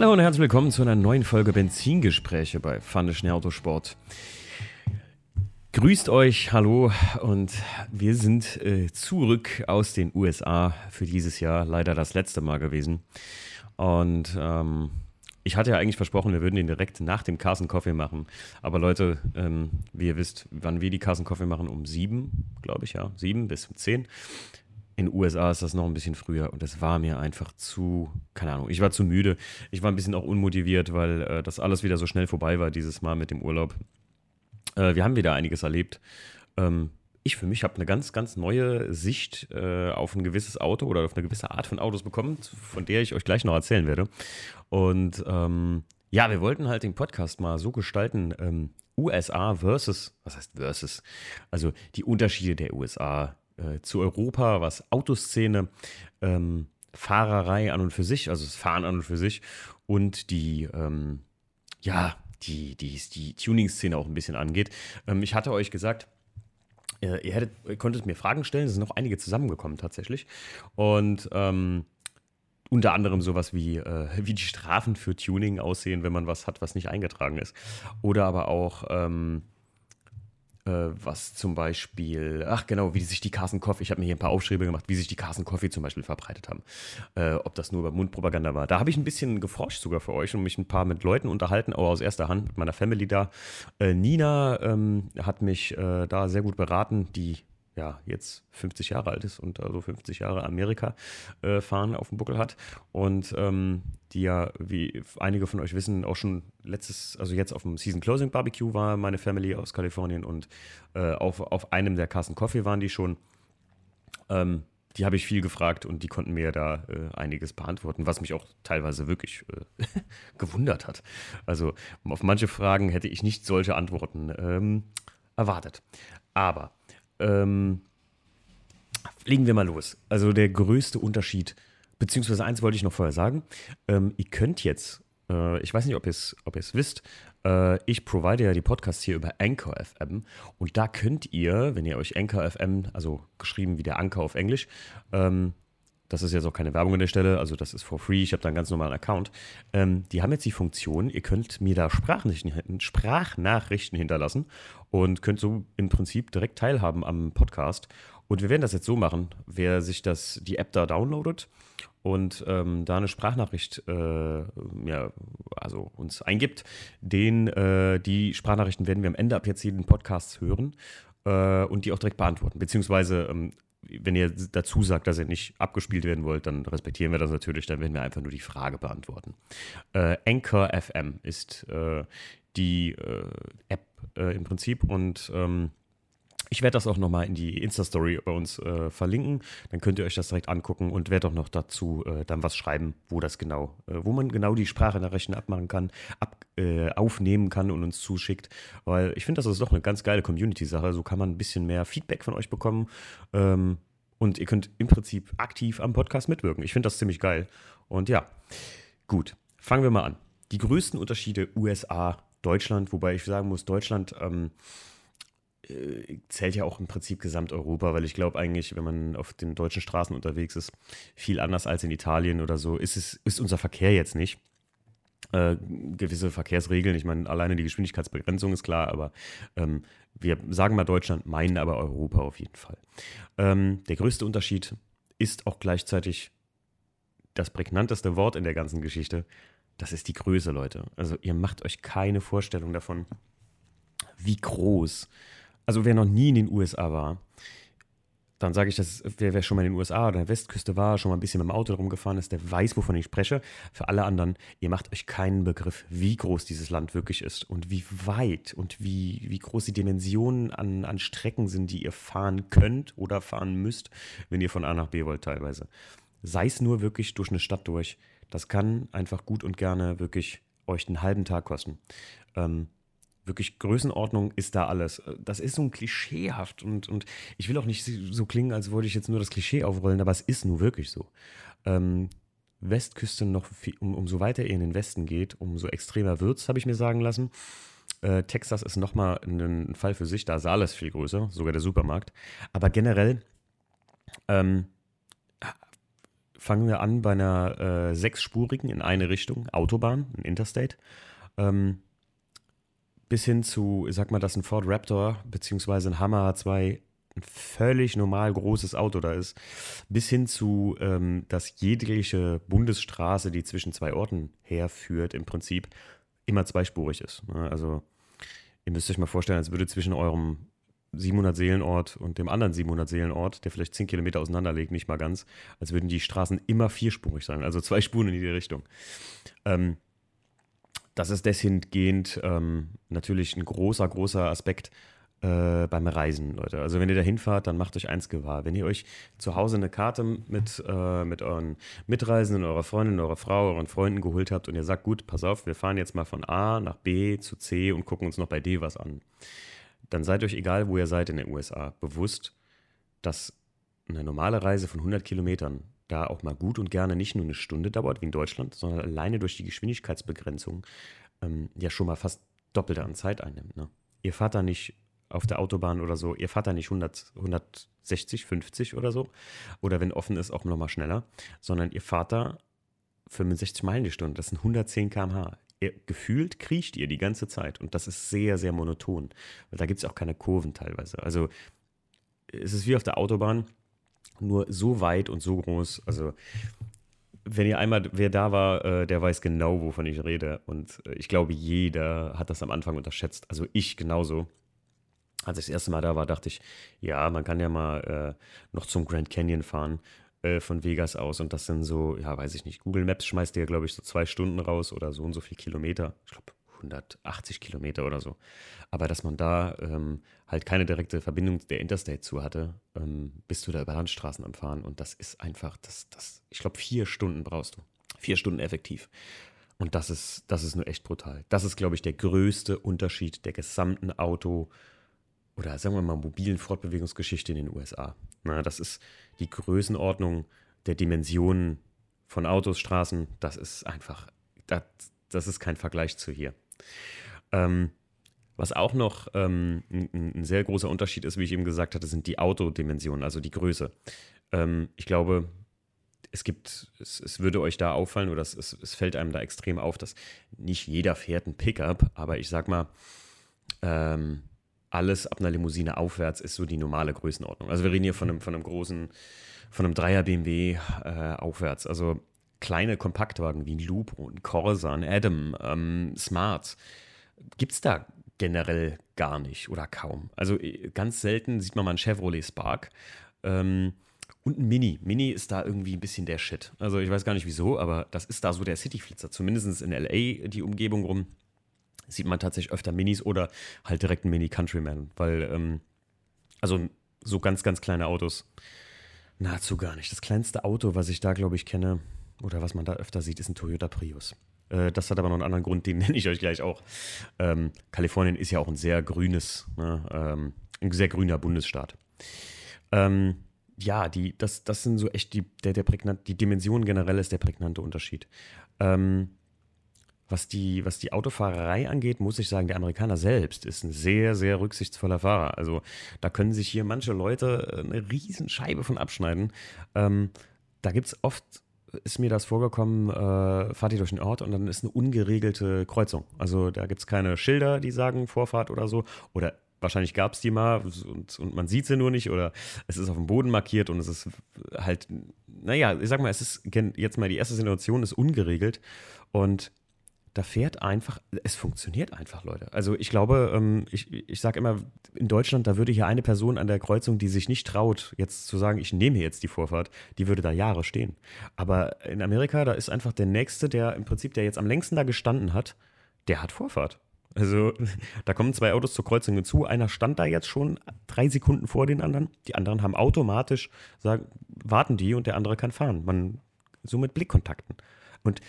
Hallo und herzlich willkommen zu einer neuen Folge Benzingespräche bei Pfanne Schnell Autosport. Grüßt euch, hallo und wir sind äh, zurück aus den USA für dieses Jahr, leider das letzte Mal gewesen. Und ähm, ich hatte ja eigentlich versprochen, wir würden den direkt nach dem Carson Coffee machen. Aber Leute, ähm, wie ihr wisst, wann wir die Carson Coffee machen, um sieben, glaube ich, ja, sieben bis um zehn. In den USA ist das noch ein bisschen früher und es war mir einfach zu, keine Ahnung, ich war zu müde. Ich war ein bisschen auch unmotiviert, weil äh, das alles wieder so schnell vorbei war dieses Mal mit dem Urlaub. Äh, wir haben wieder einiges erlebt. Ähm, ich für mich habe eine ganz, ganz neue Sicht äh, auf ein gewisses Auto oder auf eine gewisse Art von Autos bekommen, von der ich euch gleich noch erzählen werde. Und ähm, ja, wir wollten halt den Podcast mal so gestalten, ähm, USA versus, was heißt versus? Also die Unterschiede der USA äh, zu Europa, was Autoszene, ähm, Fahrerei an und für sich, also das Fahren an und für sich und die, ähm, ja, die, die, die Tuning-Szene auch ein bisschen angeht. Ähm, ich hatte euch gesagt, äh, ihr, hättet, ihr konntet mir Fragen stellen, es sind noch einige zusammengekommen tatsächlich. Und ähm, unter anderem sowas wie, äh, wie die Strafen für Tuning aussehen, wenn man was hat, was nicht eingetragen ist. Oder aber auch, ähm, äh, was zum Beispiel, ach genau, wie sich die Carson Coffee, ich habe mir hier ein paar Aufschriebe gemacht, wie sich die Carson Coffee zum Beispiel verbreitet haben. Äh, ob das nur über Mundpropaganda war. Da habe ich ein bisschen geforscht sogar für euch und mich ein paar mit Leuten unterhalten, auch aus erster Hand mit meiner Family da. Äh, Nina ähm, hat mich äh, da sehr gut beraten, die ja, jetzt 50 Jahre alt ist und also 50 Jahre Amerika äh, fahren auf dem Buckel hat und ähm, die ja, wie einige von euch wissen, auch schon letztes, also jetzt auf dem Season Closing Barbecue war meine Family aus Kalifornien und äh, auf, auf einem der Carson Coffee waren die schon. Ähm, die habe ich viel gefragt und die konnten mir da äh, einiges beantworten, was mich auch teilweise wirklich äh, gewundert hat. Also auf manche Fragen hätte ich nicht solche Antworten ähm, erwartet. Aber ähm, legen wir mal los. Also der größte Unterschied, beziehungsweise eins wollte ich noch vorher sagen. Ähm, ihr könnt jetzt, äh, ich weiß nicht, ob ihr es ob wisst, äh, ich provide ja die Podcasts hier über Anchor FM und da könnt ihr, wenn ihr euch Anchor FM, also geschrieben wie der Anker auf Englisch, ähm, das ist jetzt auch keine Werbung an der Stelle, also das ist for free, ich habe da einen ganz normalen Account. Ähm, die haben jetzt die Funktion, ihr könnt mir da Sprachnachrichten, Sprachnachrichten hinterlassen und könnt so im Prinzip direkt teilhaben am Podcast. Und wir werden das jetzt so machen, wer sich das, die App da downloadet und ähm, da eine Sprachnachricht äh, ja, also uns eingibt, den, äh, die Sprachnachrichten werden wir am Ende ab jetzt jeden Podcast hören äh, und die auch direkt beantworten. Beziehungsweise ähm, wenn ihr dazu sagt, dass ihr nicht abgespielt werden wollt, dann respektieren wir das natürlich. Dann werden wir einfach nur die Frage beantworten. Äh, Anchor FM ist äh, die äh, App äh, im Prinzip und ähm, ich werde das auch nochmal in die Insta-Story bei uns äh, verlinken. Dann könnt ihr euch das direkt angucken und werde auch noch dazu äh, dann was schreiben, wo das genau, äh, wo man genau die Sprachnachrichten abmachen kann, ab, äh, aufnehmen kann und uns zuschickt. Weil ich finde, das ist doch eine ganz geile Community-Sache. So kann man ein bisschen mehr Feedback von euch bekommen. Ähm, und ihr könnt im Prinzip aktiv am Podcast mitwirken. Ich finde das ziemlich geil. Und ja, gut, fangen wir mal an. Die größten Unterschiede USA, Deutschland, wobei ich sagen muss, Deutschland ähm, äh, zählt ja auch im Prinzip Gesamteuropa, weil ich glaube eigentlich, wenn man auf den deutschen Straßen unterwegs ist, viel anders als in Italien oder so, ist, es, ist unser Verkehr jetzt nicht. Äh, gewisse Verkehrsregeln, ich meine, alleine die Geschwindigkeitsbegrenzung ist klar, aber ähm, wir sagen mal Deutschland, meinen aber Europa auf jeden Fall. Ähm, der größte Unterschied ist auch gleichzeitig das prägnanteste Wort in der ganzen Geschichte. Das ist die Größe, Leute. Also ihr macht euch keine Vorstellung davon, wie groß also wer noch nie in den USA war, dann sage ich, dass wer, wer, schon mal in den USA oder der Westküste war, schon mal ein bisschen mit dem Auto rumgefahren ist, der weiß, wovon ich spreche. Für alle anderen, ihr macht euch keinen Begriff, wie groß dieses Land wirklich ist und wie weit und wie, wie groß die Dimensionen an, an Strecken sind, die ihr fahren könnt oder fahren müsst, wenn ihr von A nach B wollt teilweise. Sei es nur wirklich durch eine Stadt durch. Das kann einfach gut und gerne wirklich euch einen halben Tag kosten. Ähm, wirklich Größenordnung ist da alles. Das ist so ein klischeehaft und, und ich will auch nicht so klingen, als wollte ich jetzt nur das Klischee aufrollen, aber es ist nun wirklich so. Ähm, Westküste noch, viel, um, umso weiter ihr in den Westen geht, umso extremer wird es, habe ich mir sagen lassen. Äh, Texas ist nochmal ein, ein Fall für sich, da ist alles viel größer, sogar der Supermarkt. Aber generell, ähm, fangen wir an bei einer äh, sechsspurigen in eine Richtung Autobahn, ein Interstate. Ähm, bis hin zu, ich sag mal, dass ein Ford Raptor beziehungsweise ein Hammer H2 ein völlig normal großes Auto da ist, bis hin zu, ähm, dass jegliche Bundesstraße, die zwischen zwei Orten herführt, im Prinzip immer zweispurig ist. Ne? Also ihr müsst euch mal vorstellen, als würde zwischen eurem 700 Seelenort und dem anderen 700 Seelenort, der vielleicht 10 Kilometer auseinander liegt, nicht mal ganz, als würden die Straßen immer vierspurig sein, also zwei Spuren in jede Richtung. Ähm, das ist dahingehend ähm, natürlich ein großer, großer Aspekt äh, beim Reisen, Leute. Also wenn ihr da hinfahrt, dann macht euch eins gewahr. Wenn ihr euch zu Hause eine Karte mit, äh, mit euren Mitreisenden, eurer Freundin, eurer Frau, euren Freunden geholt habt und ihr sagt, gut, pass auf, wir fahren jetzt mal von A nach B zu C und gucken uns noch bei D was an dann seid euch egal, wo ihr seid in den USA, bewusst, dass eine normale Reise von 100 Kilometern da auch mal gut und gerne nicht nur eine Stunde dauert wie in Deutschland, sondern alleine durch die Geschwindigkeitsbegrenzung ähm, ja schon mal fast doppelte an Zeit einnimmt. Ne? Ihr fahrt da nicht auf der Autobahn oder so, ihr fahrt da nicht 100, 160, 50 oder so, oder wenn offen ist, auch nochmal schneller, sondern ihr fahrt da 65 Meilen die Stunde, das sind 110 km/h gefühlt kriecht ihr die ganze Zeit und das ist sehr, sehr monoton, weil da gibt es auch keine Kurven teilweise. Also es ist wie auf der Autobahn, nur so weit und so groß. Also wenn ihr einmal, wer da war, äh, der weiß genau, wovon ich rede. Und äh, ich glaube, jeder hat das am Anfang unterschätzt. Also ich genauso. Als ich das erste Mal da war, dachte ich, ja, man kann ja mal äh, noch zum Grand Canyon fahren. Äh, von Vegas aus. Und das sind so, ja, weiß ich nicht. Google Maps schmeißt dir, glaube ich, so zwei Stunden raus oder so und so viel Kilometer. Ich glaube, 180 Kilometer oder so. Aber dass man da ähm, halt keine direkte Verbindung der Interstate zu hatte, ähm, bist du da über Landstraßen am Fahren. Und das ist einfach, das, das, ich glaube, vier Stunden brauchst du. Vier Stunden effektiv. Und das ist, das ist nur echt brutal. Das ist, glaube ich, der größte Unterschied der gesamten Auto- oder sagen wir mal mobilen Fortbewegungsgeschichte in den USA. Na, das ist die Größenordnung der Dimensionen von Autos, Straßen, das ist einfach, das, das ist kein Vergleich zu hier. Ähm, was auch noch ähm, ein, ein, sehr großer Unterschied ist, wie ich eben gesagt hatte, sind die Autodimensionen, also die Größe. Ähm, ich glaube, es gibt, es, es, würde euch da auffallen oder es, es, es, fällt einem da extrem auf, dass nicht jeder fährt ein Pickup, aber ich sag mal, ähm, alles ab einer Limousine aufwärts ist so die normale Größenordnung. Also wir reden hier von einem, von einem großen, von einem Dreier BMW äh, aufwärts. Also kleine Kompaktwagen wie ein Loop, ein Corsa, ein Adam, ähm, Smart gibt es da generell gar nicht oder kaum. Also äh, ganz selten sieht man mal ein Chevrolet Spark. Ähm, und ein Mini. Mini ist da irgendwie ein bisschen der Shit. Also ich weiß gar nicht wieso, aber das ist da so der Cityflitzer. Zumindest in LA die Umgebung rum sieht man tatsächlich öfter Minis oder halt direkt ein Mini Countryman, weil, ähm, also so ganz, ganz kleine Autos, nahezu gar nicht. Das kleinste Auto, was ich da, glaube ich, kenne oder was man da öfter sieht, ist ein Toyota Prius. Äh, das hat aber noch einen anderen Grund, den nenne ich euch gleich auch. Ähm, Kalifornien ist ja auch ein sehr grünes, ne, ähm, ein sehr grüner Bundesstaat. Ähm, ja, die, das, das sind so echt die, der, der prägnant, die Dimension generell ist der prägnante Unterschied. Ähm, was die, was die Autofahrerei angeht, muss ich sagen, der Amerikaner selbst ist ein sehr, sehr rücksichtsvoller Fahrer. Also da können sich hier manche Leute äh, eine Riesenscheibe von abschneiden. Ähm, da gibt es oft, ist mir das vorgekommen, äh, fahrt ihr durch den Ort und dann ist eine ungeregelte Kreuzung. Also da gibt es keine Schilder, die sagen Vorfahrt oder so. Oder wahrscheinlich gab es die mal und, und man sieht sie nur nicht oder es ist auf dem Boden markiert und es ist halt, naja, ich sag mal, es ist jetzt mal die erste Situation ist ungeregelt und da fährt einfach, es funktioniert einfach, Leute. Also ich glaube, ähm, ich, ich sage immer, in Deutschland, da würde hier eine Person an der Kreuzung, die sich nicht traut, jetzt zu sagen, ich nehme jetzt die Vorfahrt, die würde da Jahre stehen. Aber in Amerika, da ist einfach der Nächste, der im Prinzip, der jetzt am längsten da gestanden hat, der hat Vorfahrt. Also da kommen zwei Autos zur Kreuzung hinzu. Einer stand da jetzt schon drei Sekunden vor den anderen. Die anderen haben automatisch, sagen, warten die und der andere kann fahren. Man, so mit Blickkontakten. Und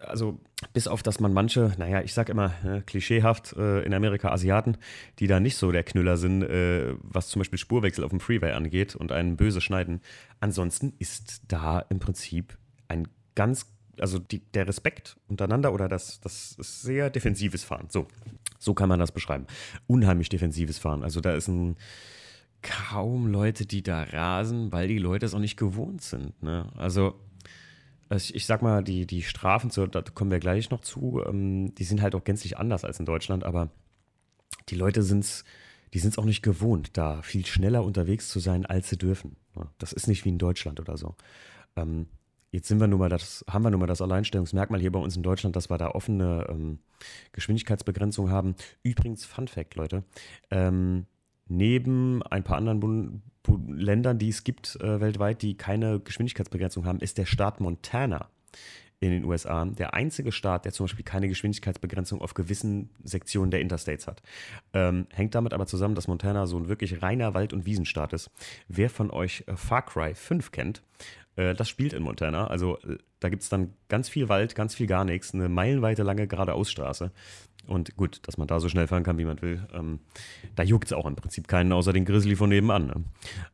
also bis auf, dass man manche, naja, ich sag immer äh, klischeehaft äh, in Amerika Asiaten, die da nicht so der Knüller sind, äh, was zum Beispiel Spurwechsel auf dem Freeway angeht und einen böse schneiden. Ansonsten ist da im Prinzip ein ganz, also die, der Respekt untereinander oder das, das ist sehr defensives Fahren. So, so kann man das beschreiben. Unheimlich defensives Fahren. Also da ist ein kaum Leute, die da rasen, weil die Leute es auch nicht gewohnt sind. Ne? Also Also ich, ich, sag mal, die, die Strafen, so, da kommen wir gleich noch zu, ähm, die sind halt auch gänzlich anders als in Deutschland, aber die Leute sind es die sind es auch nicht gewohnt, da viel schneller unterwegs zu sein, als sie dürfen. Das ist nicht wie in Deutschland oder so. Ähm, jetzt sind wir nun mal das, haben wir nun mal das Alleinstellungsmerkmal hier bei uns in Deutschland, dass wir da offene ähm, Geschwindigkeitsbegrenzung haben. Übrigens, Fun Fact, Leute, ähm, neben ein paar anderen Bund Ländern, die es gibt äh, weltweit, die keine Geschwindigkeitsbegrenzung haben, ist der Staat Montana in den USA der einzige Staat, der zum Beispiel keine Geschwindigkeitsbegrenzung auf gewissen Sektionen der Interstates hat. Ähm, hängt damit aber zusammen, dass Montana so ein wirklich reiner Wald- und Wiesenstaat ist. Wer von euch äh, Far Cry 5 kennt, äh, das spielt in Montana. Also äh, da gibt es dann ganz viel Wald, ganz viel gar nichts, eine meilenweite lange geradeausstraße. Und gut, dass man da so schnell fahren kann, wie man will, ähm, da juckt es auch im Prinzip keinen, außer den Grizzly von nebenan. Ne?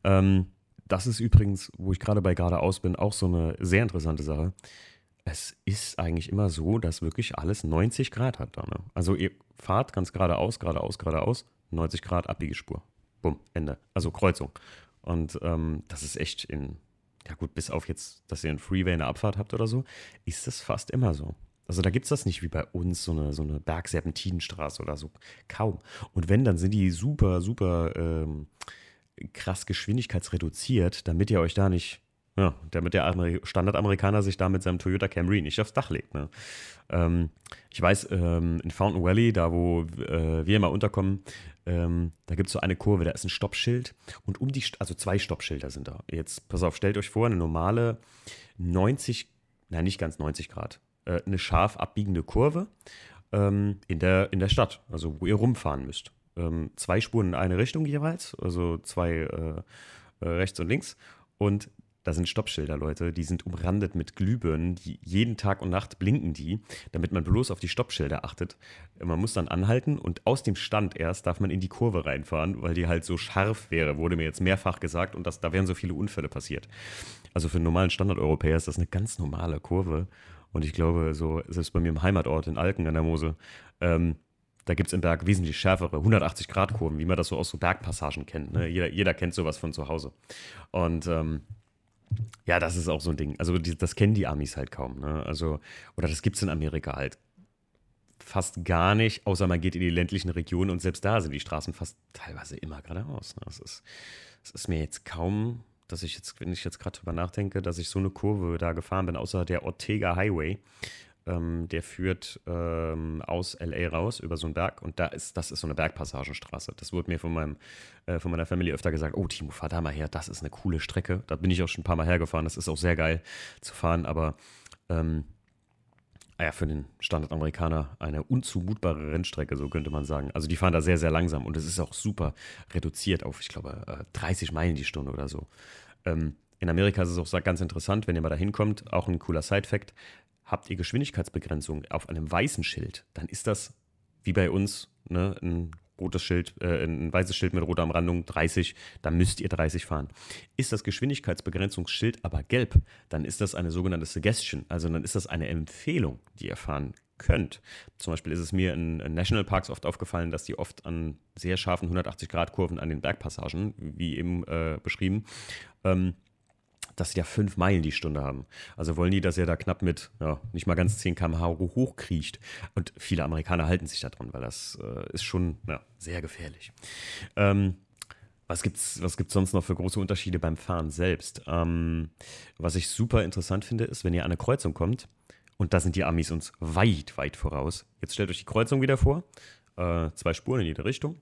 Ähm, das ist übrigens, wo ich gerade bei geradeaus bin, auch so eine sehr interessante Sache es ist eigentlich immer so, dass wirklich alles 90 Grad hat da. Ne? Also ihr fahrt ganz geradeaus, geradeaus, geradeaus, 90 Grad Abbiegespur. Bumm, Ende. Also Kreuzung. Und ähm, das ist echt in, ja gut, bis auf jetzt, dass ihr einen Freeway eine Abfahrt habt oder so, ist das fast immer so. Also da gibt es das nicht wie bei uns, so eine, so eine Bergserpentinenstraße oder so. Kaum. Und wenn, dann sind die super, super ähm, krass geschwindigkeitsreduziert, damit ihr euch da nicht ja, damit der Standardamerikaner sich da mit seinem Toyota Camry nicht aufs Dach legt. Ne? Ähm, ich weiß, ähm, in Fountain Valley, da wo äh, wir immer unterkommen, ähm, da gibt es so eine Kurve, da ist ein Stoppschild und um die, also zwei Stoppschilder sind da. Jetzt, pass auf, stellt euch vor, eine normale 90, nein, nicht ganz 90 Grad, äh, eine scharf abbiegende Kurve ähm, in, der, in der Stadt, also wo ihr rumfahren müsst. Ähm, zwei Spuren in eine Richtung jeweils, also zwei äh, äh rechts und links. Und da sind Stoppschilder, Leute, die sind umrandet mit Glühbirnen, die jeden Tag und Nacht blinken die, damit man bloß auf die Stoppschilder achtet. Man muss dann anhalten und aus dem Stand erst darf man in die Kurve reinfahren, weil die halt so scharf wäre, wurde mir jetzt mehrfach gesagt und das, da wären so viele Unfälle passiert. Also für einen normalen Standardeuropäer ist das eine ganz normale Kurve und ich glaube, so selbst bei mir im Heimatort in Alken an der Mose, ähm, da gibt es im Berg wesentlich schärfere 180-Grad-Kurven, wie man das so aus so Bergpassagen kennt. Ne? Jeder, jeder kennt sowas von zu Hause. Und ähm, ja, das ist auch so ein Ding. Also die, das kennen die Amis halt kaum. Ne? Also, oder das gibt es in Amerika halt fast gar nicht, außer man geht in die ländlichen Regionen und selbst da sind die Straßen fast teilweise immer geradeaus. Ne? Das, ist, das ist mir jetzt kaum, dass ich jetzt, wenn ich jetzt gerade drüber nachdenke, dass ich so eine Kurve da gefahren bin, außer der Ortega Highway. Ähm, der führt ähm, aus LA raus über so einen Berg und da ist, das ist so eine Bergpassagenstraße. Das wurde mir von, meinem, äh, von meiner Familie öfter gesagt, oh Timo, fahr da mal her, das ist eine coole Strecke. Da bin ich auch schon ein paar Mal hergefahren, das ist auch sehr geil zu fahren, aber ähm, ah ja, für den Standardamerikaner eine unzumutbare Rennstrecke, so könnte man sagen. Also die fahren da sehr, sehr langsam und es ist auch super reduziert auf, ich glaube, 30 äh, Meilen die Stunde oder so. Ähm, in Amerika ist es auch ganz interessant, wenn ihr mal da hinkommt, auch ein cooler Side-Fact habt ihr Geschwindigkeitsbegrenzung auf einem weißen Schild, dann ist das wie bei uns ne, ein rotes Schild, äh, ein weißes Schild mit roter Umrandung 30, dann müsst ihr 30 fahren. Ist das Geschwindigkeitsbegrenzungsschild aber gelb, dann ist das eine sogenannte Suggestion, also dann ist das eine Empfehlung, die ihr fahren könnt. Zum Beispiel ist es mir in, Nationalparks oft aufgefallen, dass die oft an sehr scharfen 180-Grad-Kurven an den Bergpassagen, wie eben äh, beschrieben, ähm, dass sie ja fünf Meilen die Stunde haben. Also wollen die, dass er da knapp mit ja, nicht mal ganz 10 km/h hochkriecht. Und viele Amerikaner halten sich da dran, weil das äh, ist schon ja, sehr gefährlich. Ähm, was gibt es was gibt's sonst noch für große Unterschiede beim Fahren selbst? Ähm, was ich super interessant finde, ist, wenn ihr an eine Kreuzung kommt, und da sind die Amis uns weit, weit voraus. Jetzt stellt euch die Kreuzung wieder vor. Äh, zwei Spuren in jede Richtung.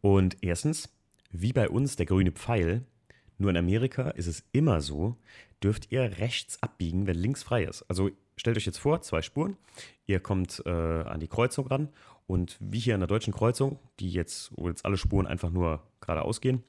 Und erstens, wie bei uns der grüne Pfeil, nur in Amerika ist es immer so, dürft ihr rechts abbiegen, wenn links frei ist. Also stellt euch jetzt vor, zwei Spuren, ihr kommt äh, an die Kreuzung ran und wie hier an der deutschen Kreuzung, die jetzt, wo jetzt alle Spuren einfach nur geradeaus gehen,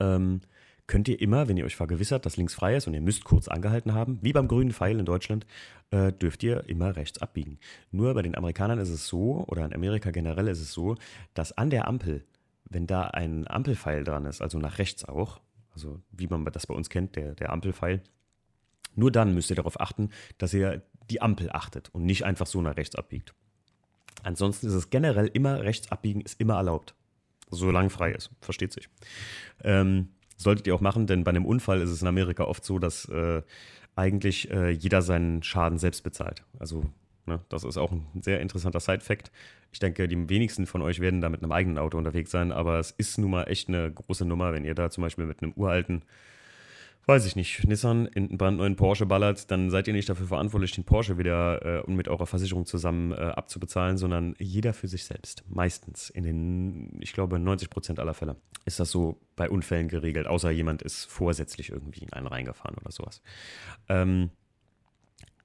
ähm, könnt ihr immer, wenn ihr euch vergewissert, dass links frei ist und ihr müsst kurz angehalten haben, wie beim grünen Pfeil in Deutschland, äh, dürft ihr immer rechts abbiegen. Nur bei den Amerikanern ist es so, oder in Amerika generell ist es so, dass an der Ampel wenn da ein Ampelpfeil dran ist, also nach rechts auch, also wie man das bei uns kennt, der, der Ampelpfeil, nur dann müsst ihr darauf achten, dass ihr die Ampel achtet und nicht einfach so nach rechts abbiegt. Ansonsten ist es generell immer rechts abbiegen, ist immer erlaubt. Solange frei ist, versteht sich. Ähm, Solltet ihr auch machen, denn bei einem Unfall ist es in Amerika oft so, dass äh, eigentlich äh, jeder seinen Schaden selbst bezahlt. Also ne, das ist auch ein sehr interessanter Side-Fact. Ich denke, die wenigsten von euch werden da mit einem eigenen Auto unterwegs sein, aber es ist nun mal echt eine große Nummer, wenn ihr da zum Beispiel mit einem uralten weiß ich nicht, Nissan in einen brandneuen Porsche ballert, dann seid ihr nicht dafür verantwortlich, den Porsche wieder äh, mit eurer Versicherung zusammen äh, abzubezahlen, sondern jeder für sich selbst. Meistens. In den, ich glaube, 90 Prozent aller Fälle ist das so bei Unfällen geregelt, außer jemand ist vorsätzlich irgendwie in einen reingefahren oder sowas. Ähm,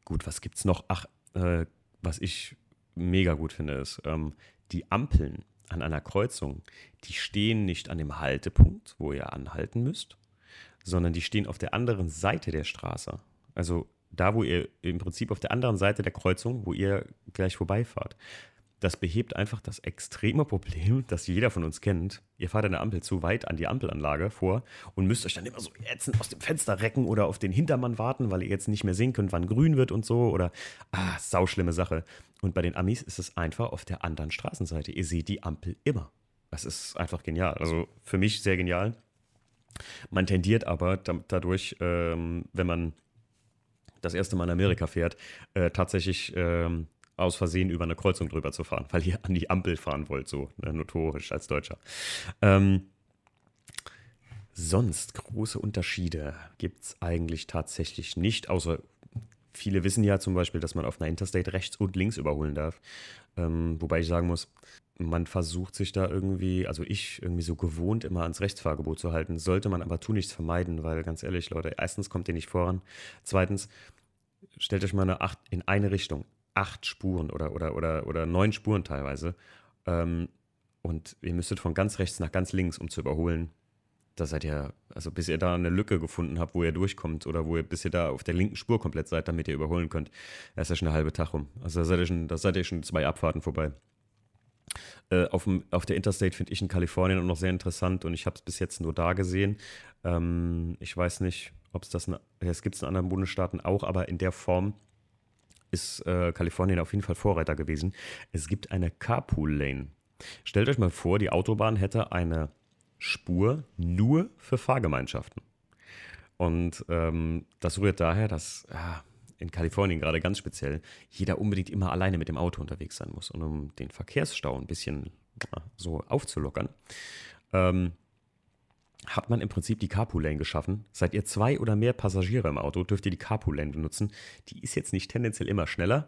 gut, was gibt's noch? Ach, äh, was ich mega gut finde, ist, ähm, die Ampeln an einer Kreuzung, die stehen nicht an dem Haltepunkt, wo ihr anhalten müsst, sondern die stehen auf der anderen Seite der Straße. Also da, wo ihr im Prinzip auf der anderen Seite der Kreuzung, wo ihr gleich vorbeifahrt. Das behebt einfach das extreme Problem, das jeder von uns kennt. Ihr fahrt der Ampel zu weit an die Ampelanlage vor und müsst euch dann immer so ätzend aus dem Fenster recken oder auf den Hintermann warten, weil ihr jetzt nicht mehr sehen könnt, wann grün wird und so. Oder, ah, sauschlimme Sache. Und bei den Amis ist es einfach auf der anderen Straßenseite. Ihr seht die Ampel immer. Das ist einfach genial. Also für mich sehr genial. Man tendiert aber dadurch, ähm, wenn man das erste Mal in Amerika fährt, äh, tatsächlich ähm, aus Versehen über eine Kreuzung drüber zu fahren, weil ihr an die Ampel fahren wollt, so ne, notorisch als Deutscher. Ähm, sonst große Unterschiede gibt es eigentlich tatsächlich nicht, außer viele wissen ja zum Beispiel, dass man auf einer Interstate rechts und links überholen darf. Ähm, wobei ich sagen muss, man versucht sich da irgendwie, also ich irgendwie so gewohnt immer ans Rechtsfahrgebot zu halten, sollte man aber tu nichts vermeiden, weil ganz ehrlich, Leute, erstens kommt ihr nicht voran, zweitens stellt euch mal eine acht in eine Richtung, acht Spuren oder oder oder oder neun Spuren teilweise ähm, und ihr müsstet von ganz rechts nach ganz links, um zu überholen. Da seid ihr, also bis ihr da eine Lücke gefunden habt, wo ihr durchkommt oder wo ihr, bis ihr da auf der linken Spur komplett seid, damit ihr überholen könnt, da ist ja schon eine halbe Tag rum. Also da seid ihr schon, da seid ihr schon zwei Abfahrten vorbei. Äh, auf, dem, auf der Interstate finde ich in Kalifornien auch noch sehr interessant und ich habe es bis jetzt nur da gesehen. Ähm, ich weiß nicht, ob es das, es gibt es in anderen Bundesstaaten auch, aber in der Form ist äh, Kalifornien auf jeden Fall Vorreiter gewesen. Es gibt eine Carpool-Lane. Stellt euch mal vor, die Autobahn hätte eine Spur nur für Fahrgemeinschaften. Und ähm, das rührt daher, dass ja, in Kalifornien gerade ganz speziell, jeder unbedingt immer alleine mit dem Auto unterwegs sein muss. Und um den Verkehrsstau ein bisschen so aufzulockern, ähm, hat man im Prinzip die Carpool-Lane geschaffen. Seid ihr zwei oder mehr Passagiere im Auto, dürft ihr die Carpool-Lane benutzen. Die ist jetzt nicht tendenziell immer schneller,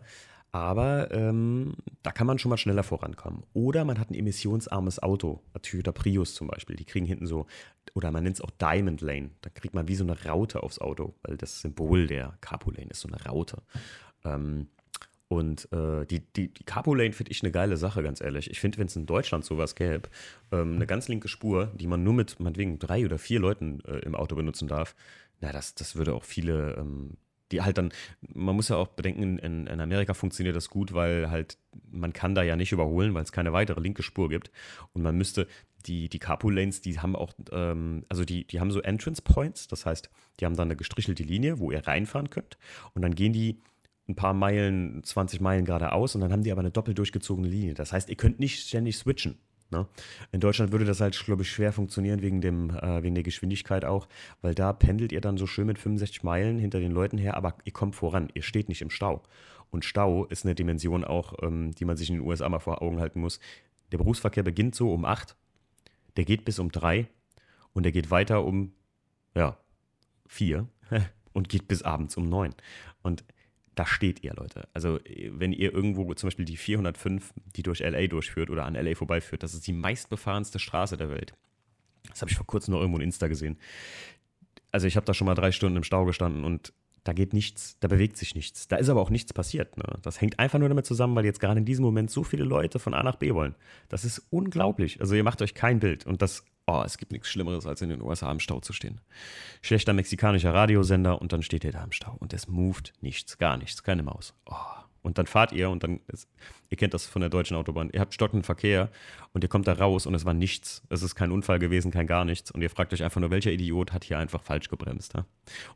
aber ähm, da kann man schon mal schneller vorankommen. Oder man hat ein emissionsarmes Auto, Toyota Prius zum Beispiel. Die kriegen hinten so, oder man nennt es auch Diamond Lane. Da kriegt man wie so eine Raute aufs Auto, weil das Symbol der Carpool Lane ist so eine Raute. Ähm, und äh, die, die, die Carpool Lane finde ich eine geile Sache, ganz ehrlich. Ich finde, wenn es in Deutschland sowas gäbe, ähm, eine ganz linke Spur, die man nur mit meinetwegen drei oder vier Leuten äh, im Auto benutzen darf, na, das, das würde auch viele ähm, die halt dann, man muss ja auch bedenken, in, in, Amerika funktioniert das gut, weil halt man kann da ja nicht überholen, weil es keine weitere linke Spur gibt. Und man müsste, die, die Carpool-Lanes, die haben auch, ähm, also die, die haben so Entrance Points, das heißt, die haben dann eine gestrichelte Linie, wo ihr reinfahren könnt. Und dann gehen die ein paar Meilen, 20 Meilen geradeaus und dann haben die aber eine doppelt durchgezogene Linie. Das heißt, ihr könnt nicht ständig switchen. Ne? In Deutschland würde das halt, glaube ich, schwer funktionieren wegen, dem, äh, wegen der Geschwindigkeit auch, weil da pendelt ihr dann so schön mit 65 Meilen hinter den Leuten her, aber ihr kommt voran, ihr steht nicht im Stau. Und Stau ist eine Dimension auch, ähm, die man sich in den USA mal vor Augen halten muss. Der Berufsverkehr beginnt so um 8, der geht bis um 3 und der geht weiter um, ja, 4 und geht bis abends um 9. Und da steht ihr, Leute. Also, wenn ihr irgendwo zum Beispiel die 405, die durch LA durchführt oder an LA vorbeiführt, das ist die meistbefahrenste Straße der Welt. Das habe ich vor kurzem noch irgendwo in Insta gesehen. Also, ich habe da schon mal drei Stunden im Stau gestanden und da geht nichts, da bewegt sich nichts. Da ist aber auch nichts passiert. Ne? Das hängt einfach nur damit zusammen, weil jetzt gerade in diesem Moment so viele Leute von A nach B wollen. Das ist unglaublich. Also, ihr macht euch kein Bild. Und das oh, es gibt nichts Schlimmeres, als in den USA im Stau zu stehen. Schlechter mexikanischer Radiosender und dann steht ihr da im Stau und es moved nichts, gar nichts, keine Maus. Oh. Und dann fahrt ihr und dann, ist, ihr kennt das von der deutschen Autobahn, ihr habt stockenden Verkehr und ihr kommt da raus und es war nichts. Es ist kein Unfall gewesen, kein gar nichts. Und ihr fragt euch einfach nur, welcher Idiot hat hier einfach falsch gebremst. Ja?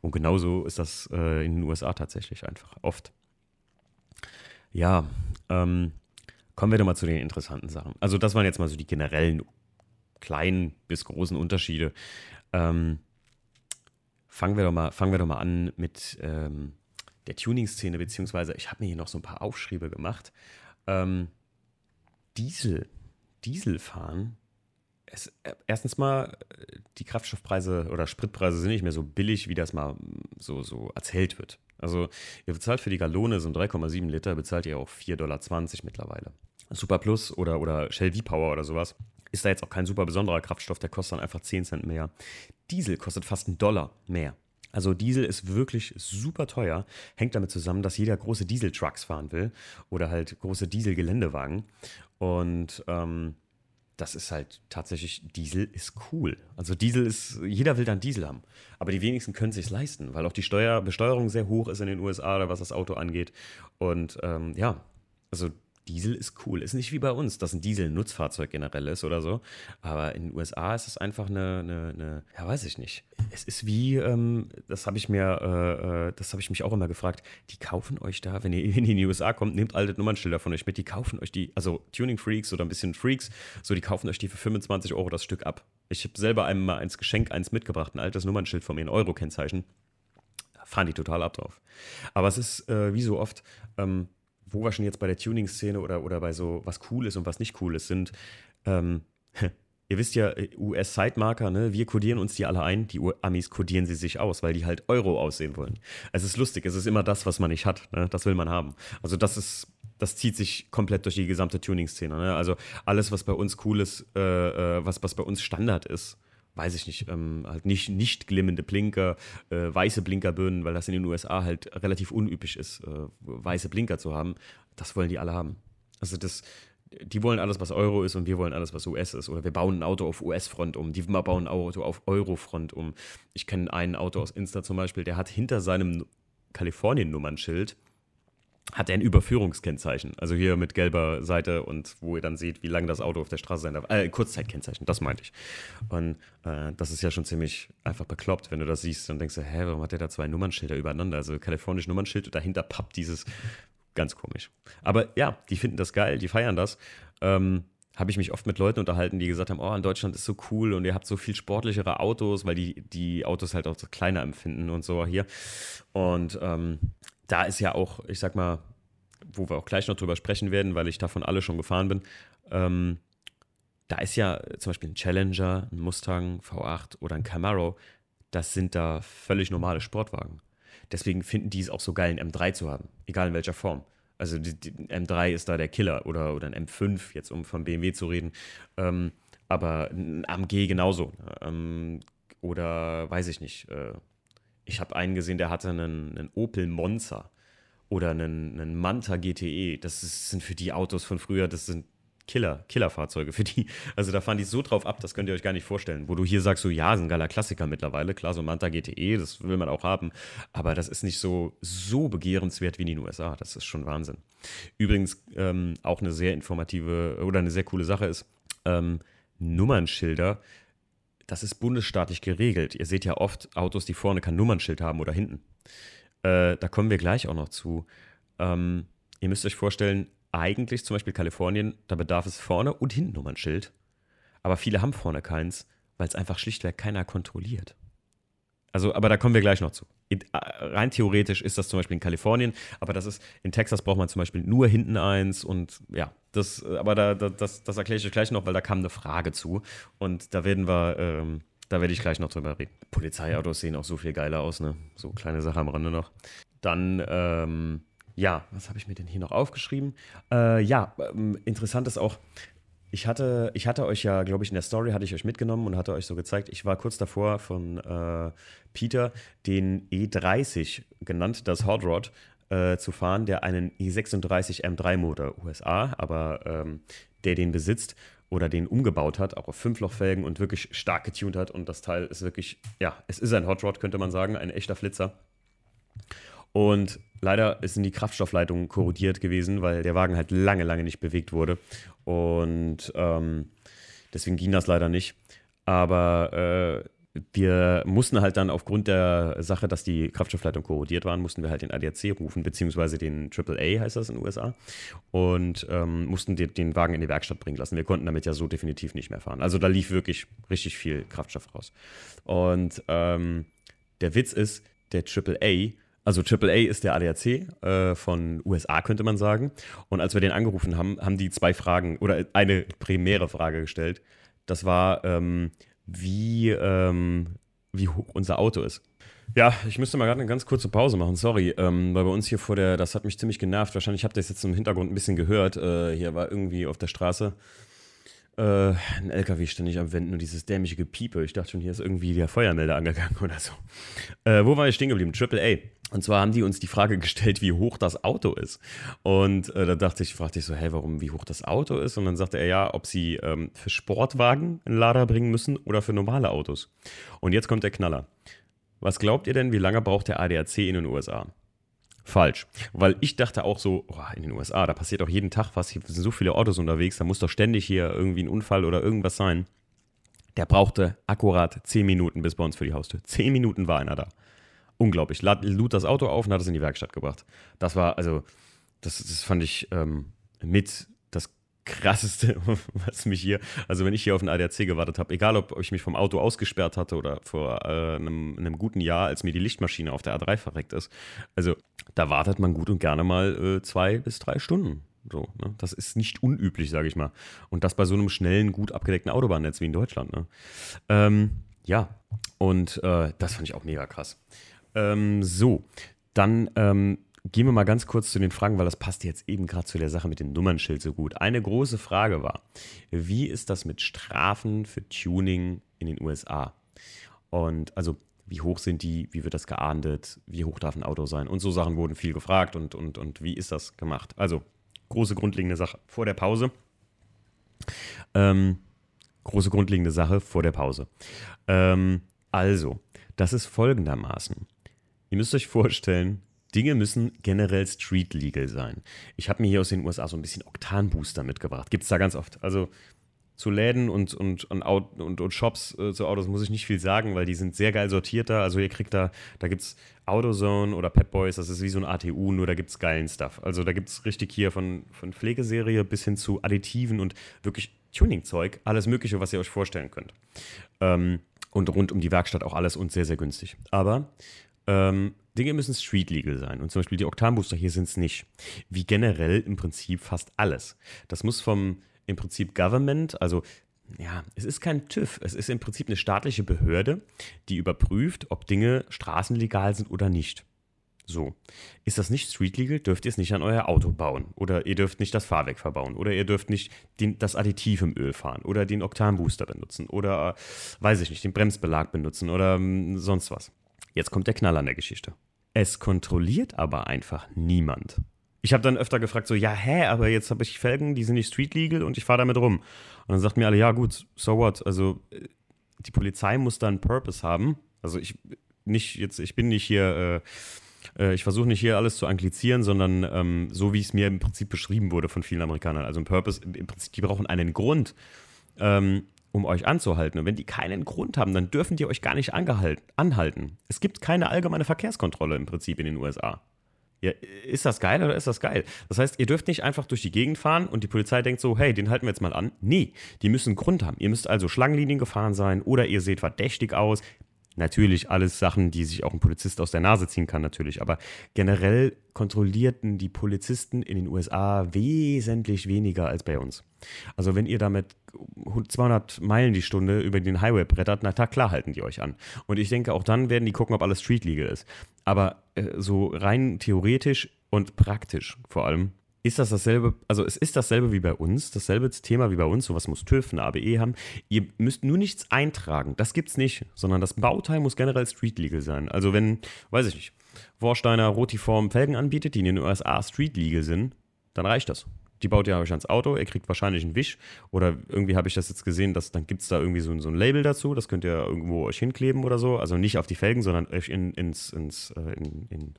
Und genauso ist das äh, in den USA tatsächlich einfach oft. Ja, ähm, kommen wir doch mal zu den interessanten Sachen. Also das waren jetzt mal so die generellen kleinen bis großen Unterschiede. Ähm, fangen, wir doch mal, fangen wir doch mal an mit ähm, der Tuning-Szene, beziehungsweise ich habe mir hier noch so ein paar Aufschriebe gemacht. Ähm, Diesel, Dieselfahren. Es, äh, erstens mal, äh, die Kraftstoffpreise oder Spritpreise sind nicht mehr so billig, wie das mal so, so erzählt wird. Also ihr bezahlt für die Gallone so ein 3,7 Liter, bezahlt ihr auch 4,20 Dollar mittlerweile. Super Plus oder, oder Shell V-Power oder sowas ist da jetzt auch kein super besonderer Kraftstoff, der kostet dann einfach 10 Cent mehr. Diesel kostet fast einen Dollar mehr. Also Diesel ist wirklich super teuer, hängt damit zusammen, dass jeder große Dieseltrucks fahren will oder halt große Dieselgeländewagen. Und ähm, das ist halt tatsächlich, Diesel ist cool. Also Diesel ist, jeder will dann Diesel haben. Aber die wenigsten können sich leisten, weil auch die Steuer, Besteuerung sehr hoch ist in den USA, was das Auto angeht. Und ähm, ja, also Diesel ist cool. Ist nicht wie bei uns, dass ein Diesel ein Nutzfahrzeug generell ist oder so. Aber in den USA ist es einfach eine, eine, eine ja, weiß ich nicht. Es ist wie, ähm, das habe ich mir, äh, äh das habe ich mich auch immer gefragt, die kaufen euch da, wenn ihr in die USA kommt, nehmt alte Nummernschilder von euch mit, die kaufen euch die, also Tuning-Freaks oder ein bisschen Freaks, so, die kaufen euch die für 25 Euro das Stück ab. Ich habe selber einem mal eins Geschenk, eins mitgebracht, ein altes Nummernschild von mir, ein Euro-Kennzeichen. Fahren die total ab drauf. Aber es ist äh, wie so oft, ähm, wo wir schon jetzt bei der Tuning-Szene oder, oder bei so was cool ist und was nicht cool ist, sind, ähm, ihr wisst ja, US-Sidemarker, ne? wir kodieren uns die alle ein, die Amis kodieren sie sich aus, weil die halt Euro aussehen wollen. Es ist lustig, es ist immer das, was man nicht hat, ne? das will man haben. Also das ist, das zieht sich komplett durch die gesamte Tuning-Szene. Ne? Also alles, was bei uns cool ist, äh, äh was, was bei uns Standard ist, weiß ich nicht, ähm, halt nicht, nicht glimmende Blinker, äh, weiße Blinkerbirnen, weil das in den USA halt relativ unüblich ist, äh, weiße Blinker zu haben. Das wollen die alle haben. Also das, die wollen alles, was Euro ist und wir wollen alles, was US ist. Oder wir bauen ein Auto auf US-Front um, die bauen ein Auto auf Euro-Front um. Ich kenne ein Auto aus Insta zum Beispiel, der hat hinter seinem Kalifornien-Nummernschild hat er ein Überführungskennzeichen. Also hier mit gelber Seite und wo ihr dann seht, wie lange das Auto auf der Straße sein darf. Äh, Kurzzeitkennzeichen, das meinte ich. Und äh, das ist ja schon ziemlich einfach bekloppt, wenn du das siehst. Dann denkst hä, warum hat der da zwei Nummernschilder übereinander? Also kalifornisch Nummernschild und dahinter pappt dieses. Ganz komisch. Aber ja, die finden das geil, die feiern das. Ähm, habe ich mich oft mit Leuten unterhalten, die gesagt haben, oh, in Deutschland ist so cool und ihr habt so viel sportlichere Autos, weil die, die Autos halt auch so kleiner empfinden und so hier. Und ähm, da ist ja auch, ich sag mal, wo wir auch gleich noch drüber sprechen werden, weil ich davon alle schon gefahren bin, ähm, da ist ja zum Beispiel ein Challenger, ein Mustang V8 oder ein Camaro, das sind da völlig normale Sportwagen. Deswegen finden die es auch so geil, einen M3 zu haben, egal in welcher Form. Also die, die M3 ist da der Killer oder, oder ein M5, jetzt um von BMW zu reden. Ähm, aber ein AMG genauso. Ähm, oder weiß ich nicht, äh, ich habe einen gesehen, der hatte einen, einen Opel Monza oder einen, einen Manta GTE. Das ist, sind für die Autos von früher, das sind Killer, Killerfahrzeuge für die. Also da fahren die so drauf ab, das könnt ihr euch gar nicht vorstellen. Wo du hier sagst, so ja, ist ein geiler Klassiker mittlerweile. Klar, so Manta GTE, das will man auch haben. Aber das ist nicht so, so begehrenswert wie in den USA. Das ist schon Wahnsinn. Übrigens ähm, auch eine sehr informative oder eine sehr coole Sache ist, ähm, Nummernschilder das ist bundesstaatlich geregelt. Ihr seht ja oft Autos, die vorne kein Nummernschild haben oder hinten. Äh, da kommen wir gleich auch noch zu. Ähm, ihr müsst euch vorstellen, eigentlich zum Beispiel Kalifornien, da bedarf es vorne und hinten Nummernschild. Aber viele haben vorne keins, weil es einfach schlichtweg keiner kontrolliert. Also, aber da kommen wir gleich noch zu. Äh, rein theoretisch ist das zum Beispiel in Kalifornien, aber das ist, in Texas braucht man zum Beispiel nur hinten eins und ja, das, aber da, das, das erkläre ich euch gleich noch, weil da kam eine Frage zu und da werden wir, ähm, da werde ich gleich noch drüber reden. Polizeiautos sehen auch so viel geiler aus, ne? So kleine Sache am Rande noch. Dann, ähm, ja, was habe ich mir denn hier noch aufgeschrieben? Äh, ja, ähm, interessant ist auch, ich hatte, ich hatte euch ja, glaube ich, in der Story hatte ich euch mitgenommen und hatte euch so gezeigt, ich war kurz davor von äh, Peter den E30 genannt, das Hot Rod, äh, zu fahren, der einen E36 M3 Motor USA, aber ähm, der den besitzt oder den umgebaut hat, auch auf Fünflochfelgen und wirklich stark getuned hat und das Teil ist wirklich, ja, es ist ein Hot Rod, könnte man sagen, ein echter Flitzer. Und leider sind die Kraftstoffleitungen korrodiert gewesen, weil der Wagen halt lange, lange nicht bewegt wurde. Und ähm, deswegen ging das leider nicht. Aber äh, wir mussten halt dann aufgrund der Sache, dass die Kraftstoffleitungen korrodiert waren, mussten wir halt den ADAC rufen, beziehungsweise den AAA heißt das in den USA und ähm, mussten den, den, Wagen in die Werkstatt bringen lassen. Wir konnten damit ja so definitiv nicht mehr fahren. Also da lief wirklich richtig viel Kraftstoff raus. Und ähm, der Witz ist, der AAA also AAA ist der ADAC äh, von USA, könnte man sagen. Und als wir den angerufen haben, haben die zwei Fragen oder eine primäre Frage gestellt. Das war, ähm, wie, ähm, wie hoch unser Auto ist. Ja, ich müsste mal gerade eine ganz kurze Pause machen, sorry, ähm, weil bei uns hier vor der, das hat mich ziemlich genervt. Wahrscheinlich habt ihr das jetzt im Hintergrund ein bisschen gehört. Äh, hier war irgendwie auf der Straße äh, ein LKW ständig am Wenden und dieses dämliche Gepiepe. Ich dachte schon, hier ist irgendwie der Feuermelder angegangen oder so. Äh, wo war ich stehen geblieben? Triple A. Und zwar haben die uns die Frage gestellt, wie hoch das Auto ist. Und äh, da dachte ich, fragte ich so, hey, warum, wie hoch das Auto ist? Und dann sagte er ja, ob sie ähm, für Sportwagen einen Lader bringen müssen oder für normale Autos. Und jetzt kommt der Knaller. Was glaubt ihr denn, wie lange braucht der ADAC in den USA? Falsch. Weil ich dachte auch so, oh, in den USA, da passiert doch jeden Tag was, hier sind so viele Autos unterwegs, da muss doch ständig hier irgendwie ein Unfall oder irgendwas sein. Der brauchte akkurat 10 Minuten bis bei uns für die Haustür. 10 Minuten war einer da unglaublich. Lud das Auto auf und hat es in die Werkstatt gebracht. Das war, also, das, das fand ich ähm, mit das krasseste, was mich hier, also wenn ich hier auf den ADAC gewartet habe, egal ob ich mich vom Auto ausgesperrt hatte oder vor äh, einem, einem, guten Jahr, als mir die Lichtmaschine auf der A3 verreckt ist, also da wartet man gut und gerne mal äh, zwei bis drei Stunden. So, ne? Das ist nicht unüblich, sage ich mal. Und das bei so einem schnellen, gut abgedeckten Autobahnnetz wie in Deutschland. Ne? Ähm, ja, und äh, das fand ich auch mega krass. Ähm, so, dann ähm, gehen wir mal ganz kurz zu den Fragen, weil das passt jetzt eben gerade zu der Sache mit dem Nummernschild so gut. Eine große Frage war, wie ist das mit Strafen für Tuning in den USA? Und also, wie hoch sind die? Wie wird das geahndet? Wie hoch darf ein Auto sein? Und so Sachen wurden viel gefragt und, und, und wie ist das gemacht? Also, große grundlegende Sache vor der Pause. Ähm, große grundlegende Sache vor der Pause. Ähm, also, das ist folgendermaßen. Ihr müsst euch vorstellen, Dinge müssen generell street legal sein. Ich habe mir hier aus den USA so ein bisschen Oktanbooster mitgebracht. Gibt es da ganz oft. Also zu Läden und, und, und, und, und Shops äh, zu Autos muss ich nicht viel sagen, weil die sind sehr geil sortiert da. Also ihr kriegt da, da gibt es AutoZone oder Pep Boys, das ist wie so ein ATU, nur da gibt es geilen Stuff. Also da gibt es richtig hier von, von Pflegeserie bis hin zu Additiven und wirklich Tuning-Zeug, alles mögliche, was ihr euch vorstellen könnt. Ähm, und rund um die Werkstatt auch alles und sehr, sehr günstig. Aber ähm, Dinge müssen street legal sein. Und zum Beispiel die Oktanbooster hier sind es nicht. Wie generell im Prinzip fast alles. Das muss vom im Prinzip Government, also ja, es ist kein TÜV, es ist im Prinzip eine staatliche Behörde, die überprüft, ob Dinge straßenlegal sind oder nicht. So. Ist das nicht street legal, dürft ihr es nicht an euer Auto bauen. Oder ihr dürft nicht das Fahrwerk verbauen. Oder ihr dürft nicht den, das Additiv im Öl fahren. Oder den Oktanbooster benutzen. Oder, weiß ich nicht, den Bremsbelag benutzen. Oder ähm, sonst was. Jetzt kommt der Knall an der Geschichte. Es kontrolliert aber einfach niemand. Ich habe dann öfter gefragt, so, ja, hä, aber jetzt habe ich Felgen, die sind nicht street legal und ich fahre damit rum. Und dann sagt mir alle, ja, gut, so what? Also, äh, die Polizei muss da einen Purpose haben. Also, ich nicht jetzt, ich bin nicht hier. Äh, äh, ich versuche nicht hier alles zu anglizieren, sondern ähm, so wie es mir im Prinzip beschrieben wurde von vielen Amerikanern. Also ein Purpose, im Prinzip, die brauchen einen Grund, ähm, um euch anzuhalten. Und wenn die keinen Grund haben, dann dürfen die euch gar nicht anhalten. Es gibt keine allgemeine Verkehrskontrolle im Prinzip in den USA. Ja, ist das geil oder ist das geil? Das heißt, ihr dürft nicht einfach durch die Gegend fahren und die Polizei denkt so, hey, den halten wir jetzt mal an. Nee, die müssen Grund haben. Ihr müsst also Schlangenlinien gefahren sein oder ihr seht verdächtig aus. Natürlich alles Sachen, die sich auch ein Polizist aus der Nase ziehen kann, natürlich. Aber generell kontrollierten die Polizisten in den USA wesentlich weniger als bei uns. Also wenn ihr damit 200 Meilen die Stunde über den Highway brettert, na klar halten die euch an. Und ich denke, auch dann werden die gucken, ob alles street legal ist. Aber äh, so rein theoretisch und praktisch vor allem ist das dasselbe, also es ist dasselbe wie bei uns, dasselbe Thema wie bei uns, sowas muss TÜV, eine ABE haben. Ihr müsst nur nichts eintragen, das gibt's nicht, sondern das Bauteil muss generell street legal sein. Also wenn, weiß ich nicht, Warsteiner Rotiform Felgen anbietet, die in den USA street legal sind, dann reicht das. Die baut ihr euch ans Auto, ihr kriegt wahrscheinlich einen Wisch oder irgendwie habe ich das jetzt gesehen, dass dann gibt es da irgendwie so, so, ein Label dazu, das könnt ihr irgendwo euch hinkleben oder so. Also nicht auf die Felgen, sondern euch in, ins, ins, äh, in, in,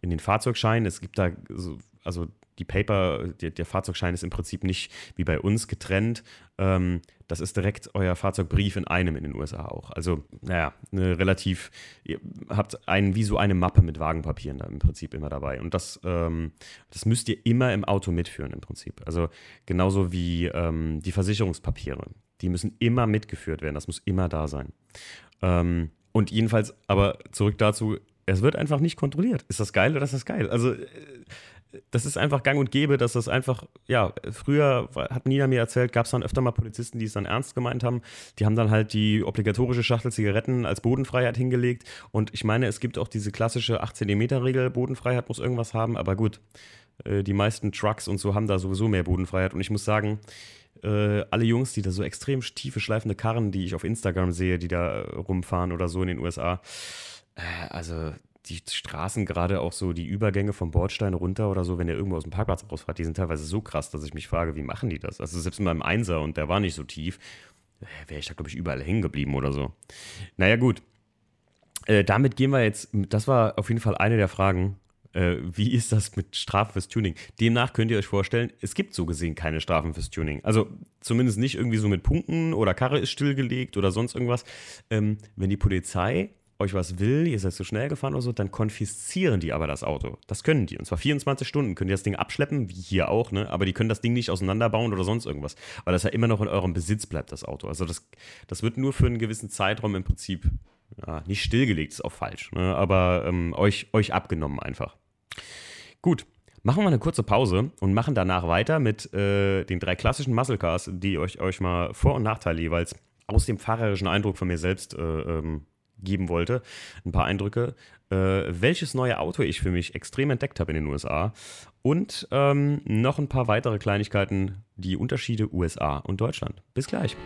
in den Fahrzeugschein. Es gibt da so, also die Paper, der, der, Fahrzeugschein ist im Prinzip nicht wie bei uns getrennt. Ähm, das ist direkt euer Fahrzeugbrief in einem in den USA auch. Also, naja, eine relativ, ihr habt einen, wie so eine Mappe mit Wagenpapieren da im Prinzip immer dabei. Und das, ähm, das müsst ihr immer im Auto mitführen im Prinzip. Also genauso wie ähm, die Versicherungspapiere. Die müssen immer mitgeführt werden. Das muss immer da sein. Ähm, und jedenfalls, aber zurück dazu, es wird einfach nicht kontrolliert. Ist das geil oder ist das geil? Also, äh, das ist einfach gang und gäbe, dass das einfach, ja, früher hat Nina mir erzählt, gab es dann öfter mal Polizisten, die es dann ernst gemeint haben. Die haben dann halt die obligatorische Schachtel Zigaretten als Bodenfreiheit hingelegt. Und ich meine, es gibt auch diese klassische 8 cm Regel, Bodenfreiheit muss irgendwas haben, aber gut, äh, die meisten Trucks und so haben da sowieso mehr Bodenfreiheit. Und ich muss sagen, äh, alle Jungs, die da so extrem tiefe, schleifende Karren, die ich auf Instagram sehe, die da rumfahren oder so in den USA, äh, also die Straßen, gerade auch so die Übergänge vom Bordstein runter oder so, wenn der irgendwo aus dem Parkplatz rausfährt, die sind teilweise so krass, dass ich mich frage, wie machen die das? Also selbst in meinem Einser und der war nicht so tief, äh, wäre ich da, glaube ich, überall hängen geblieben oder so. Naja, gut. Äh, damit gehen wir jetzt, das war auf jeden Fall eine der Fragen. Äh, wie ist das mit Strafen fürs Tuning? Demnach könnt ihr euch vorstellen, es gibt so gesehen keine Strafen fürs Tuning. Also zumindest nicht irgendwie so mit Punkten oder Karre ist stillgelegt oder sonst irgendwas. Ähm, wenn die Polizei euch was will, ihr seid zu schnell gefahren oder so, dann konfiszieren die aber das Auto. Das können die. Und zwar 24 Stunden können die das Ding abschleppen, wie hier auch, ne? Aber die können das Ding nicht auseinanderbauen oder sonst irgendwas. Weil das ja immer noch in eurem Besitz bleibt, das Auto. Also das, das wird nur für einen gewissen Zeitraum im Prinzip ja, nicht stillgelegt, ist auch falsch. Ne? Aber ähm, euch, euch abgenommen einfach. Gut. Machen wir eine kurze Pause und machen danach weiter mit äh, den drei klassischen Muscle Cars, die euch, euch mal Vor- und Nachteile jeweils aus dem fahrerischen Eindruck von mir selbst äh, ähm, geben wollte. Ein paar Eindrücke, äh, welches neue Auto ich für mich extrem entdeckt habe in den USA und ähm, noch ein paar weitere Kleinigkeiten, die Unterschiede USA und Deutschland. Bis gleich.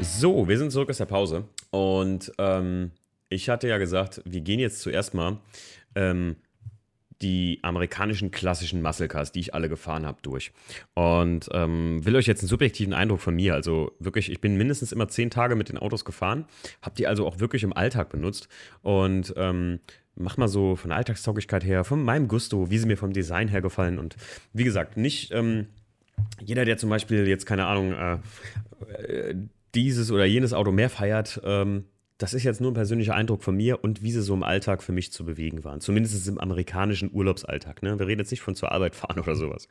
So, wir sind zurück aus der Pause und ähm, ich hatte ja gesagt, wir gehen jetzt zuerst mal ähm, die amerikanischen klassischen Muscle Cars, die ich alle gefahren habe, durch. Und ähm, will euch jetzt einen subjektiven Eindruck von mir. Also wirklich, ich bin mindestens immer zehn Tage mit den Autos gefahren, habe die also auch wirklich im Alltag benutzt und ähm, mach mal so von der Alltagstauglichkeit her, von meinem Gusto, wie sie mir vom Design her gefallen. Und wie gesagt, nicht ähm, jeder, der zum Beispiel jetzt, keine Ahnung, äh, äh dieses oder jenes Auto mehr feiert, ähm, das ist jetzt nur ein persönlicher Eindruck von mir und wie sie so im Alltag für mich zu bewegen waren. Zumindest im amerikanischen Urlaubsalltag. Ne? Wir reden jetzt nicht von zur Arbeit fahren oder sowas.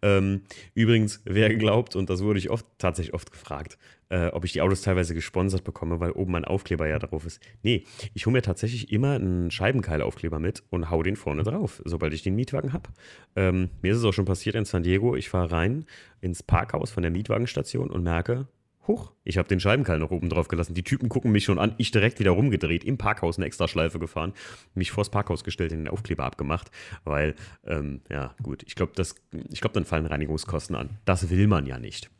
Ähm, übrigens, wer glaubt, und das wurde ich oft, tatsächlich oft gefragt, äh, ob ich die Autos teilweise gesponsert bekomme, weil oben mein Aufkleber ja drauf ist. Nee, ich hole mir tatsächlich immer einen Scheibenkeilaufkleber mit und hau den vorne drauf, sobald ich den Mietwagen habe. Ähm, mir ist es auch schon passiert in San Diego. Ich fahre rein ins Parkhaus von der Mietwagenstation und merke, Huch, ich habe den Scheibenkeil noch oben drauf gelassen. Die Typen gucken mich schon an. Ich direkt wieder rumgedreht, im Parkhaus eine extra Schleife gefahren, mich vors Parkhaus gestellt, den Aufkleber abgemacht, weil, ähm, ja, gut, ich glaube, glaub, dann fallen Reinigungskosten an. Das will man ja nicht.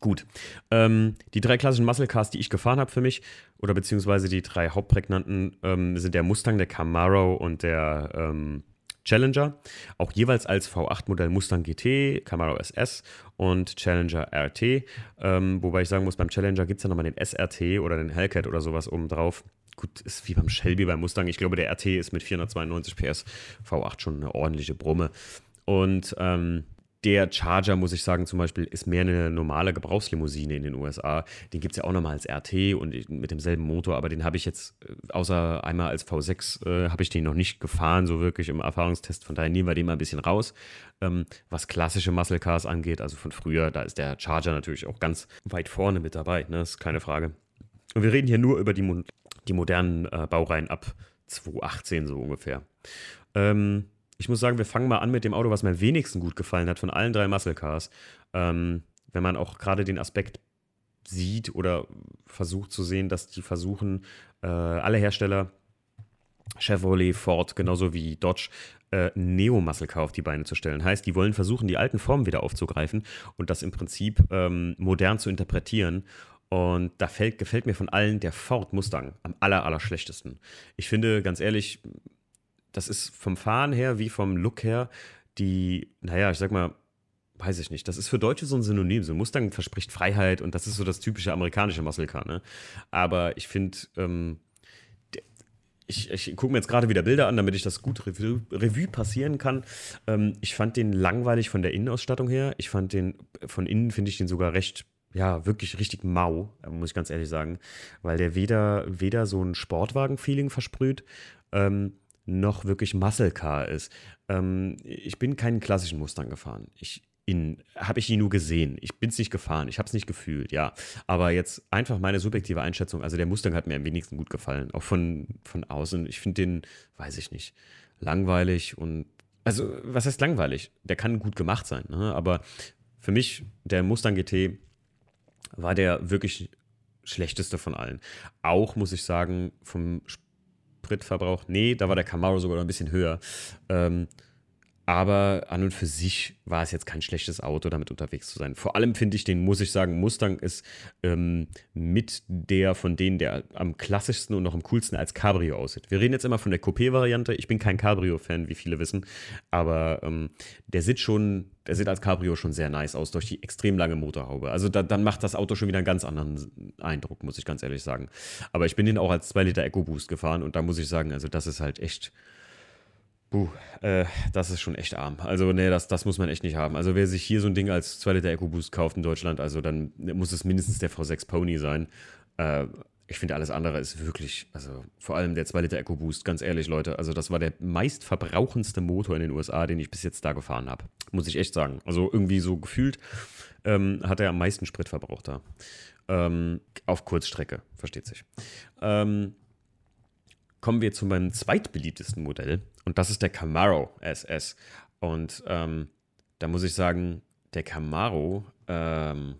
Gut. Ähm, die drei klassischen Muscle Cars, die ich gefahren habe für mich, oder beziehungsweise die drei hauptprägnanten, ähm, sind der Mustang, der Camaro und der ähm, Challenger, auch jeweils als V8-Modell Mustang GT, Camaro SS und Challenger RT. Ähm, wobei ich sagen muss, beim Challenger gibt es ja nochmal den SRT oder den Hellcat oder sowas oben drauf. Gut, ist wie beim Shelby beim Mustang. Ich glaube, der RT ist mit 492 PS V8 schon eine ordentliche Brumme. Und ähm, der Charger, muss ich sagen, zum Beispiel, ist mehr eine normale Gebrauchslimousine in den USA. Den gibt es ja auch nochmal als RT und mit demselben Motor, aber den habe ich jetzt, äh, außer einmal als V6, äh, habe ich den noch nicht gefahren, so wirklich im Erfahrungstest. Von daher nehmen wir den mal ein bisschen raus. Ähm, was klassische Muscle Cars angeht, also von früher, da ist der Charger natürlich auch ganz weit vorne mit dabei, ne? ist keine Frage. Und wir reden hier nur über die, die modernen äh, Baureihen ab 2018 so ungefähr. Ähm, ich muss sagen, wir fangen mal an mit dem Auto, was mir am wenigsten gut gefallen hat von allen drei Muscle Cars. Ähm, wenn man auch gerade den Aspekt sieht oder versucht zu sehen, dass die versuchen, äh, alle Hersteller, Chevrolet, Ford, genauso wie Dodge, äh, Neo-Muscle Car auf die Beine zu stellen. Heißt, die wollen versuchen, die alten Formen wieder aufzugreifen und das im Prinzip ähm, modern zu interpretieren. Und da fällt, gefällt mir von allen der Ford Mustang am aller, aller schlechtesten. Ich finde, ganz ehrlich, das ist vom Fahren her wie vom Look her die, naja, ich sag mal, weiß ich nicht. Das ist für Deutsche so ein Synonym. So ein Mustang verspricht Freiheit und das ist so das typische amerikanische Muscle Car. Ne? Aber ich finde, ähm, ich, ich gucke mir jetzt gerade wieder Bilder an, damit ich das gut Revue, Revue passieren kann. Ähm, ich fand den langweilig von der Innenausstattung her. Ich fand den, von innen finde ich den sogar recht, ja, wirklich richtig mau, muss ich ganz ehrlich sagen. Weil der weder, weder so ein Sportwagen-Feeling versprüht, ähm, noch wirklich Muscle Car ist. Ähm, ich bin keinen klassischen Mustang gefahren. Ich habe ich ihn nur gesehen. Ich bin es nicht gefahren, ich habe es nicht gefühlt, ja. Aber jetzt einfach meine subjektive Einschätzung, also der Mustang hat mir am wenigsten gut gefallen, auch von, von außen. Ich finde den, weiß ich nicht, langweilig und, also was heißt langweilig? Der kann gut gemacht sein, ne? aber für mich, der Mustang GT war der wirklich schlechteste von allen. Auch, muss ich sagen, vom Spritverbrauch, nee, da war der Camaro sogar noch ein bisschen höher. Ähm, aber an und für sich war es jetzt kein schlechtes Auto, damit unterwegs zu sein. Vor allem finde ich den, muss ich sagen, Mustang ist ähm, mit der von denen, der am klassischsten und noch am coolsten als Cabrio aussieht. Wir reden jetzt immer von der Coupé-Variante. Ich bin kein Cabrio-Fan, wie viele wissen. Aber ähm, der sieht schon, der sieht als Cabrio schon sehr nice aus durch die extrem lange Motorhaube. Also da, dann macht das Auto schon wieder einen ganz anderen Eindruck, muss ich ganz ehrlich sagen. Aber ich bin den auch als 2 Liter EcoBoost gefahren und da muss ich sagen, also das ist halt echt Puh, äh, das ist schon echt arm. Also, nee, das, das muss man echt nicht haben. Also, wer sich hier so ein Ding als 2 Liter EcoBoost kauft in Deutschland, also dann muss es mindestens der V6 Pony sein. Äh, ich finde, alles andere ist wirklich, also vor allem der 2 Liter EcoBoost, ganz ehrlich, Leute. Also, das war der meistverbrauchendste Motor in den USA, den ich bis jetzt da gefahren habe. Muss ich echt sagen. Also, irgendwie so gefühlt ähm, hat er am meisten Sprit verbraucht da. Ähm, auf Kurzstrecke, versteht sich. Ähm, kommen wir zu meinem zweitbeliebtesten Modell und das ist der Camaro SS. Und ähm, da muss ich sagen, der Camaro, ähm,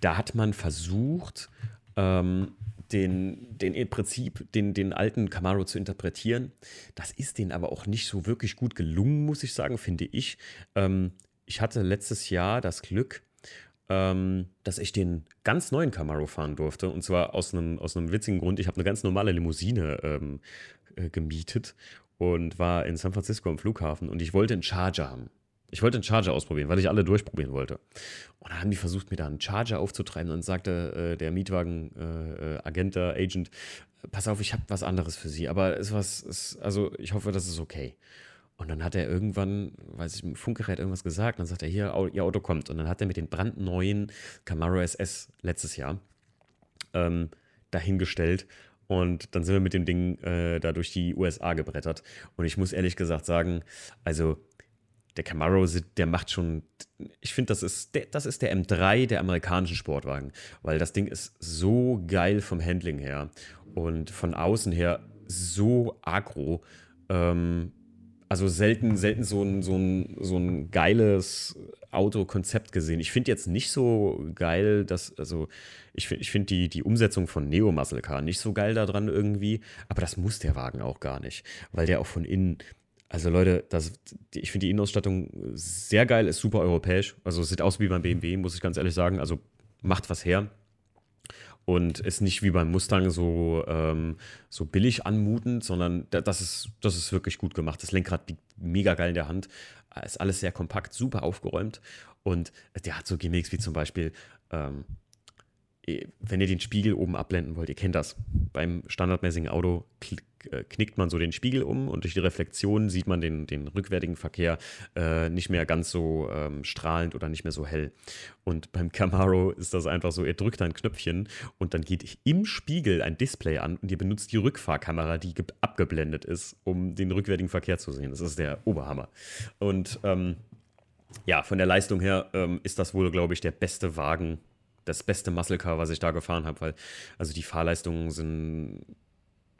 da hat man versucht, ähm, den, den im Prinzip den, den alten Camaro zu interpretieren. Das ist denen aber auch nicht so wirklich gut gelungen, muss ich sagen, finde ich. Ähm, ich hatte letztes Jahr das Glück, ähm, dass ich den ganz neuen Camaro fahren durfte. Und zwar aus einem, aus einem witzigen Grund. Ich habe eine ganz normale Limousine ähm, äh, gemietet und war in San Francisco am Flughafen und ich wollte einen Charger haben. Ich wollte einen Charger ausprobieren, weil ich alle durchprobieren wollte. Und dann haben die versucht, mir da einen Charger aufzutreiben. Und sagte äh, der Mietwagen-Agent, äh, äh Agent, pass auf, ich habe was anderes für Sie. Aber es was, ist, also ich hoffe, das ist okay. Und dann hat er irgendwann, weiß ich, im Funkgerät irgendwas gesagt. Und dann sagt er, hier, Ihr Auto kommt. Und dann hat er mit den brandneuen Camaro SS letztes Jahr ähm, dahingestellt. Und dann sind wir mit dem Ding äh, da durch die USA gebrettert. Und ich muss ehrlich gesagt sagen, also der Camaro, der macht schon, ich finde, das ist, der, das ist der M3 der amerikanischen Sportwagen, weil das Ding ist so geil vom Handling her und von außen her so aggro. Ähm, also selten, selten so ein, so ein, so ein geiles Autokonzept gesehen. Ich finde jetzt nicht so geil, dass, also ich finde ich find die, die Umsetzung von Neo Muscle Car nicht so geil daran irgendwie, aber das muss der Wagen auch gar nicht, weil der auch von innen, also Leute, das, ich finde die Innenausstattung sehr geil, ist super europäisch, also sieht aus wie beim BMW, muss ich ganz ehrlich sagen, also macht was her und ist nicht wie beim Mustang so, ähm, so billig anmutend, sondern das ist, das ist wirklich gut gemacht. Das Lenkrad liegt mega geil in der Hand, ist alles sehr kompakt, super aufgeräumt und der hat so Gimmicks wie zum Beispiel, ähm, wenn ihr den Spiegel oben abblenden wollt, ihr kennt das. Beim standardmäßigen Auto knickt man so den Spiegel um und durch die Reflexion sieht man den, den rückwärtigen Verkehr äh, nicht mehr ganz so ähm, strahlend oder nicht mehr so hell. Und beim Camaro ist das einfach so, ihr drückt ein Knöpfchen und dann geht im Spiegel ein Display an und ihr benutzt die Rückfahrkamera, die abgeblendet ist, um den rückwärtigen Verkehr zu sehen. Das ist der Oberhammer. Und ähm, ja, von der Leistung her ähm, ist das wohl, glaube ich, der beste Wagen das beste Muscle Car, was ich da gefahren habe, weil also die Fahrleistungen sind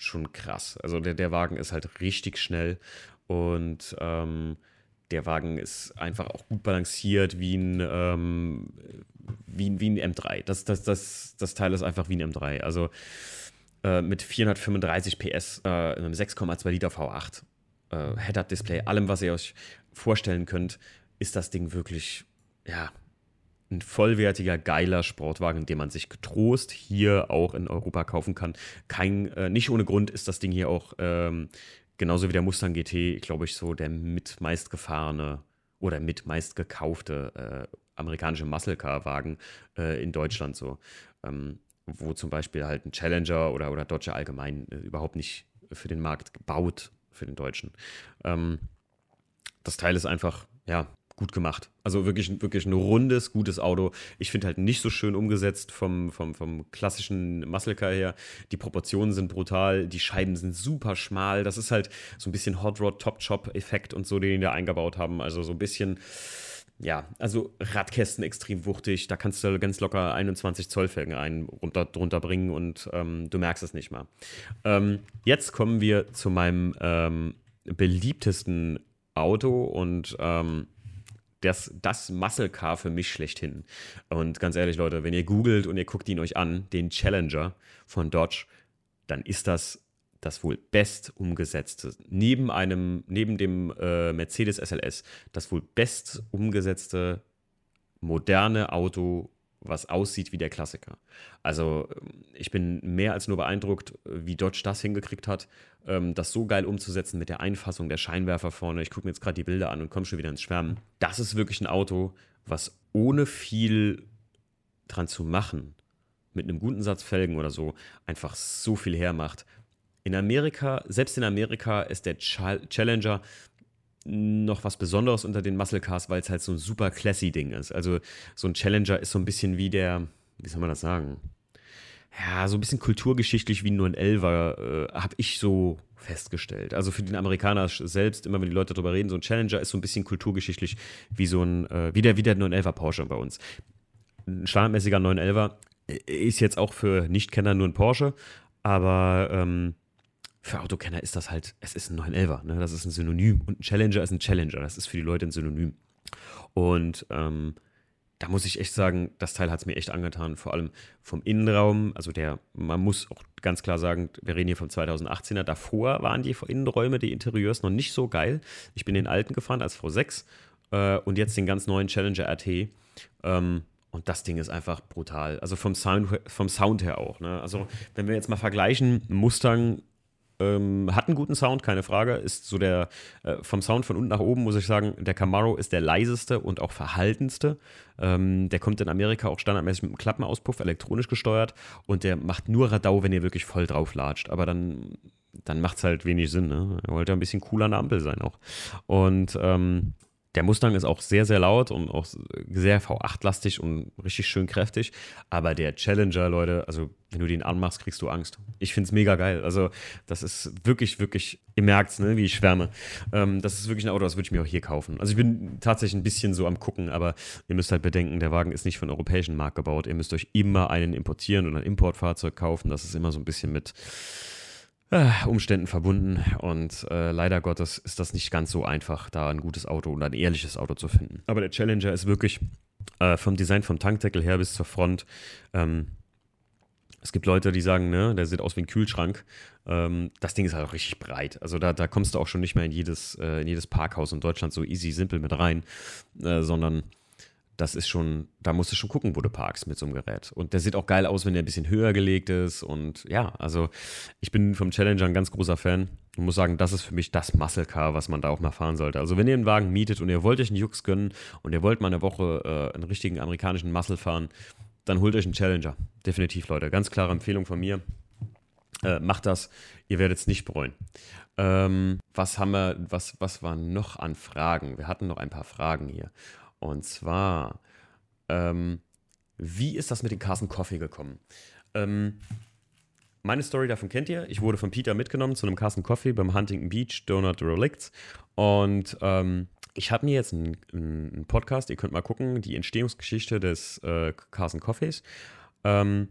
schon krass. Also der, der Wagen ist halt richtig schnell und ähm, der Wagen ist einfach auch gut balanciert wie ein, ähm, wie, wie ein M3. Das, das, das, das Teil ist einfach wie ein M3. Also äh, mit 435 PS, äh, einem 6,2 Liter V8, äh, Head-Up-Display, allem, was ihr euch vorstellen könnt, ist das Ding wirklich, ja, ein vollwertiger, geiler Sportwagen, den man sich getrost hier auch in Europa kaufen kann. Kein, äh, nicht ohne Grund ist das Ding hier auch ähm, genauso wie der Mustang GT, glaube ich, so der mit meistgefahrene oder mit meist gekaufte äh, amerikanische Muscle Car Wagen äh, in Deutschland so. Ähm, wo zum Beispiel halt ein Challenger oder, oder Dodge allgemein äh, überhaupt nicht für den Markt gebaut, für den Deutschen. Ähm, das Teil ist einfach, ja, gut gemacht. Also wirklich, wirklich ein rundes, gutes Auto. Ich finde halt nicht so schön umgesetzt vom, vom, vom klassischen Muscle Car her. Die Proportionen sind brutal, die Scheiben sind super schmal. Das ist halt so ein bisschen Hot Rod Top Chop Effekt und so, den die da eingebaut haben. Also so ein bisschen, ja, also Radkästen extrem wuchtig. Da kannst du ganz locker 21 Zoll Felgen ein, runter, drunter bringen und ähm, du merkst es nicht mal. Ähm, jetzt kommen wir zu meinem ähm, beliebtesten Auto und ähm, das, das Muscle Car für mich schlechthin. Und ganz ehrlich, Leute, wenn ihr googelt und ihr guckt ihn euch an, den Challenger von Dodge, dann ist das das wohl best umgesetzte, neben einem, neben dem äh, Mercedes SLS, das wohl best umgesetzte moderne Auto was aussieht wie der Klassiker. Also ich bin mehr als nur beeindruckt, wie Dodge das hingekriegt hat, ähm, das so geil umzusetzen mit der Einfassung der Scheinwerfer vorne. Ich gucke mir jetzt gerade die Bilder an und komme schon wieder ins Schwärmen. Das ist wirklich ein Auto, was ohne viel dran zu machen, mit einem guten Satz Felgen oder so, einfach so viel hermacht. In Amerika, selbst in Amerika ist der Challenger noch was Besonderes unter den Muscle Cars, weil es halt so ein super classy Ding ist. Also so ein Challenger ist so ein bisschen wie der, wie soll man das sagen? Ja, so ein bisschen kulturgeschichtlich wie nur ein Elver, äh, habe ich so festgestellt. Also für den Amerikaner selbst, immer wenn die Leute darüber reden, so ein Challenger ist so ein bisschen kulturgeschichtlich wie so ein, äh, wie der, wie der 911er Porsche bei uns. Ein standardmäßiger 911er ist jetzt auch für Nichtkenner nur ein Porsche, aber ähm, für Autokenner ist das halt, es ist ein 911er, ne? das ist ein Synonym. Und ein Challenger ist ein Challenger, das ist für die Leute ein Synonym. Und ähm, da muss ich echt sagen, das Teil hat es mir echt angetan, vor allem vom Innenraum. Also der, man muss auch ganz klar sagen, wir reden hier vom 2018er. Davor waren die Innenräume, die Interieurs noch nicht so geil. Ich bin den alten gefahren als V6 äh, und jetzt den ganz neuen Challenger RT. Ähm, und das Ding ist einfach brutal. Also vom Sound, vom Sound her auch. Ne? Also wenn wir jetzt mal vergleichen, Mustang ähm, hat einen guten Sound, keine Frage. Ist so der, äh, vom Sound von unten nach oben, muss ich sagen, der Camaro ist der leiseste und auch verhaltenste. Ähm, der kommt in Amerika auch standardmäßig mit einem Klappenauspuff, elektronisch gesteuert. Und der macht nur Radau, wenn ihr wirklich voll drauf latscht. Aber dann, dann macht es halt wenig Sinn. Ne? Er wollte ein bisschen cooler an der Ampel sein auch. Und ähm, der Mustang ist auch sehr, sehr laut und auch sehr V8-lastig und richtig schön kräftig. Aber der Challenger, Leute, also wenn du den anmachst, kriegst du Angst. Ich finde es mega geil. Also, das ist wirklich, wirklich, ihr merkt es, ne, wie ich schwärme. Ähm, das ist wirklich ein Auto, das würde ich mir auch hier kaufen. Also, ich bin tatsächlich ein bisschen so am Gucken, aber ihr müsst halt bedenken, der Wagen ist nicht von europäischen Markt gebaut. Ihr müsst euch immer einen importieren und ein Importfahrzeug kaufen. Das ist immer so ein bisschen mit Umständen verbunden und äh, leider Gottes ist das nicht ganz so einfach, da ein gutes Auto und ein ehrliches Auto zu finden. Aber der Challenger ist wirklich äh, vom Design, vom Tankdeckel her bis zur Front. Ähm, es gibt Leute, die sagen, ne, der sieht aus wie ein Kühlschrank. Ähm, das Ding ist halt auch richtig breit. Also da, da kommst du auch schon nicht mehr in jedes, äh, in jedes Parkhaus in Deutschland so easy, simpel mit rein, äh, sondern das ist schon, da musst du schon gucken, wo du parkst mit so einem Gerät. Und der sieht auch geil aus, wenn der ein bisschen höher gelegt ist. Und ja, also ich bin vom Challenger ein ganz großer Fan. Ich muss sagen, das ist für mich das Muscle Car, was man da auch mal fahren sollte. Also wenn ihr einen Wagen mietet und ihr wollt euch einen Jux gönnen und ihr wollt mal eine Woche äh, einen richtigen amerikanischen Muscle fahren, dann holt euch einen Challenger. Definitiv, Leute. Ganz klare Empfehlung von mir. Äh, macht das, ihr werdet es nicht bereuen. Ähm, was haben wir, was, was waren noch an Fragen? Wir hatten noch ein paar Fragen hier. Und zwar, ähm, wie ist das mit dem Carson Coffee gekommen? Ähm, meine Story davon kennt ihr. Ich wurde von Peter mitgenommen zu einem Carson Coffee beim Huntington Beach Donut Relicts. Und ähm, ich habe mir jetzt einen, einen, Podcast, ihr könnt mal gucken, die Entstehungsgeschichte des äh, Carson Coffees ähm,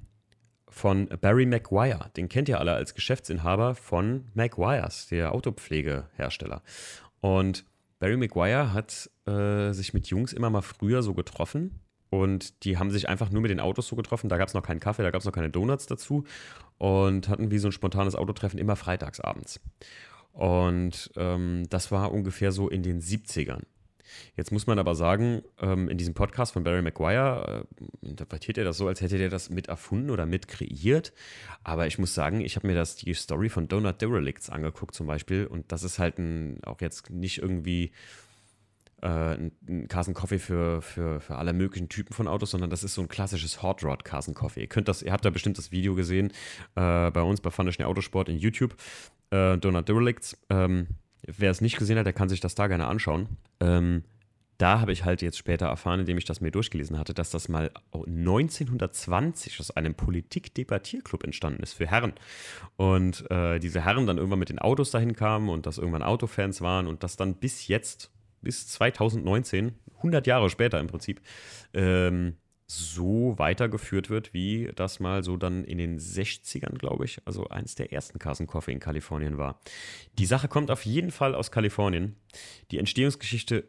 von Barry Maguire. Den kennt ihr alle als Geschäftsinhaber von Maguires, der Autopflegehersteller. Und Barry Maguire hat äh, sich mit Jungs immer mal früher so getroffen und die haben sich einfach nur mit den Autos so getroffen. Da gab es noch keinen Kaffee, da gab es noch keine Donuts dazu und hatten wie so ein spontanes Autotreffen immer freitags abends. Und ähm, das war ungefähr so in den 70ern. Jetzt muss man aber sagen, ähm, in diesem Podcast von Barry Maguire äh, interpretiert er das so, als hätte er das mit erfunden oder mit kreiert. Aber ich muss sagen, ich habe mir das die Story von Donut Derelicts angeguckt zum Beispiel und das ist halt ein, auch jetzt nicht irgendwie äh, ein, ein Carson Coffee für, für, für alle möglichen Typen von Autos, sondern das ist so ein klassisches Hot Rod Carson Coffee. Ihr könnt das, ihr habt da bestimmt das Video gesehen äh, bei uns bei Fanischen Autosport in YouTube. äh, Donut Derelicts. Ähm, wer es nicht gesehen hat, der kann sich das da gerne anschauen. Ähm, da habe ich halt jetzt später erfahren, indem ich das mir durchgelesen hatte, dass das mal 1920 aus einem Politik-Debattierclub entstanden ist für Herren. Und äh, diese Herren dann irgendwann mit den Autos dahin kamen und dass irgendwann Autofans waren und das dann bis jetzt, bis 2019, 100 Jahre später im Prinzip, ähm, so weitergeführt wird, wie das mal so dann in den 60ern, glaube ich, also eins der ersten Carson Coffee in Kalifornien war. Die Sache kommt auf jeden Fall aus Kalifornien. Die Entstehungsgeschichte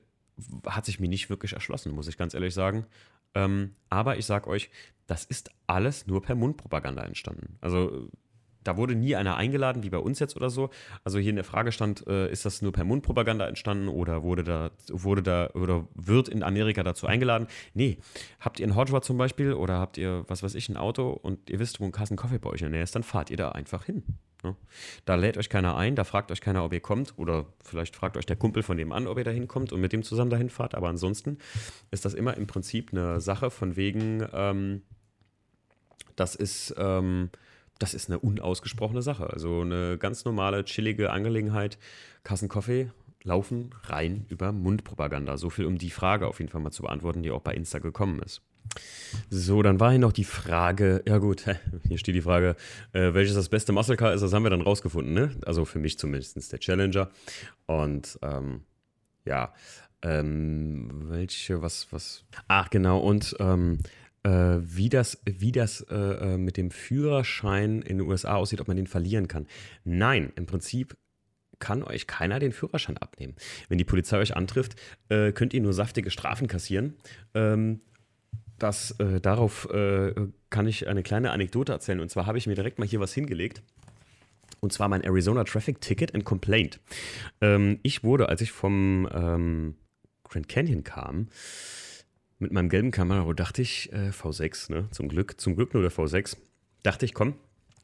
hat sich mir nicht wirklich erschlossen, muss ich ganz ehrlich sagen. Ähm, aber ich sage euch, das ist alles nur per Mundpropaganda entstanden. Also da wurde nie einer eingeladen, wie bei uns jetzt oder so. Also hier in der Frage stand, äh, ist das nur per Mundpropaganda entstanden oder wurde da, wurde da oder wird in Amerika dazu eingeladen? Nee. Habt ihr Hot Rod zum Beispiel oder habt ihr, was weiß ich, ein Auto und ihr wisst, wo ein Kassen Kaffee bei euch in der Nähe ist, dann fahrt ihr da einfach hin. Ne? Da lädt euch keiner ein, da fragt euch keiner, ob ihr kommt oder vielleicht fragt euch der Kumpel von dem an, ob ihr da hinkommt und mit dem zusammen dahin fahrt. Aber ansonsten ist das immer im Prinzip eine Sache von wegen, ähm, das ist, ähm, das ist eine unausgesprochene Sache. Also eine ganz normale, chillige Angelegenheit. Kassenkaffee laufen rein über Mundpropaganda. So viel, um die Frage auf jeden Fall mal zu beantworten, die auch bei Insta gekommen ist. So, dann war hier noch die Frage, ja gut, hier steht die Frage, äh, welches das beste Muscle Car ist, das haben wir dann rausgefunden, ne? Also für mich zumindest der Challenger. Und ähm, ja, ähm, welche, was, was, ach genau, und ähm, äh, wie das, wie das äh, äh mit dem Führerschein in den USA aussieht, ob man den verlieren kann. Nein, im Prinzip kann euch keiner den Führerschein abnehmen. Wenn die Polizei euch antrifft, äh, könnt ihr nur saftige Strafen kassieren. Ähm, das, äh, darauf äh, kann ich eine kleine Anekdote erzählen. Und zwar habe ich mir direkt mal hier was hingelegt. Und zwar mein Arizona Traffic Ticket and Complaint. Ähm, ich wurde, als ich vom ähm, Grand Canyon kam, mit meinem gelben Camaro, dachte ich, äh, V6, ne? Zum Glück, zum Glück nur der V6. Dachte ich, komm,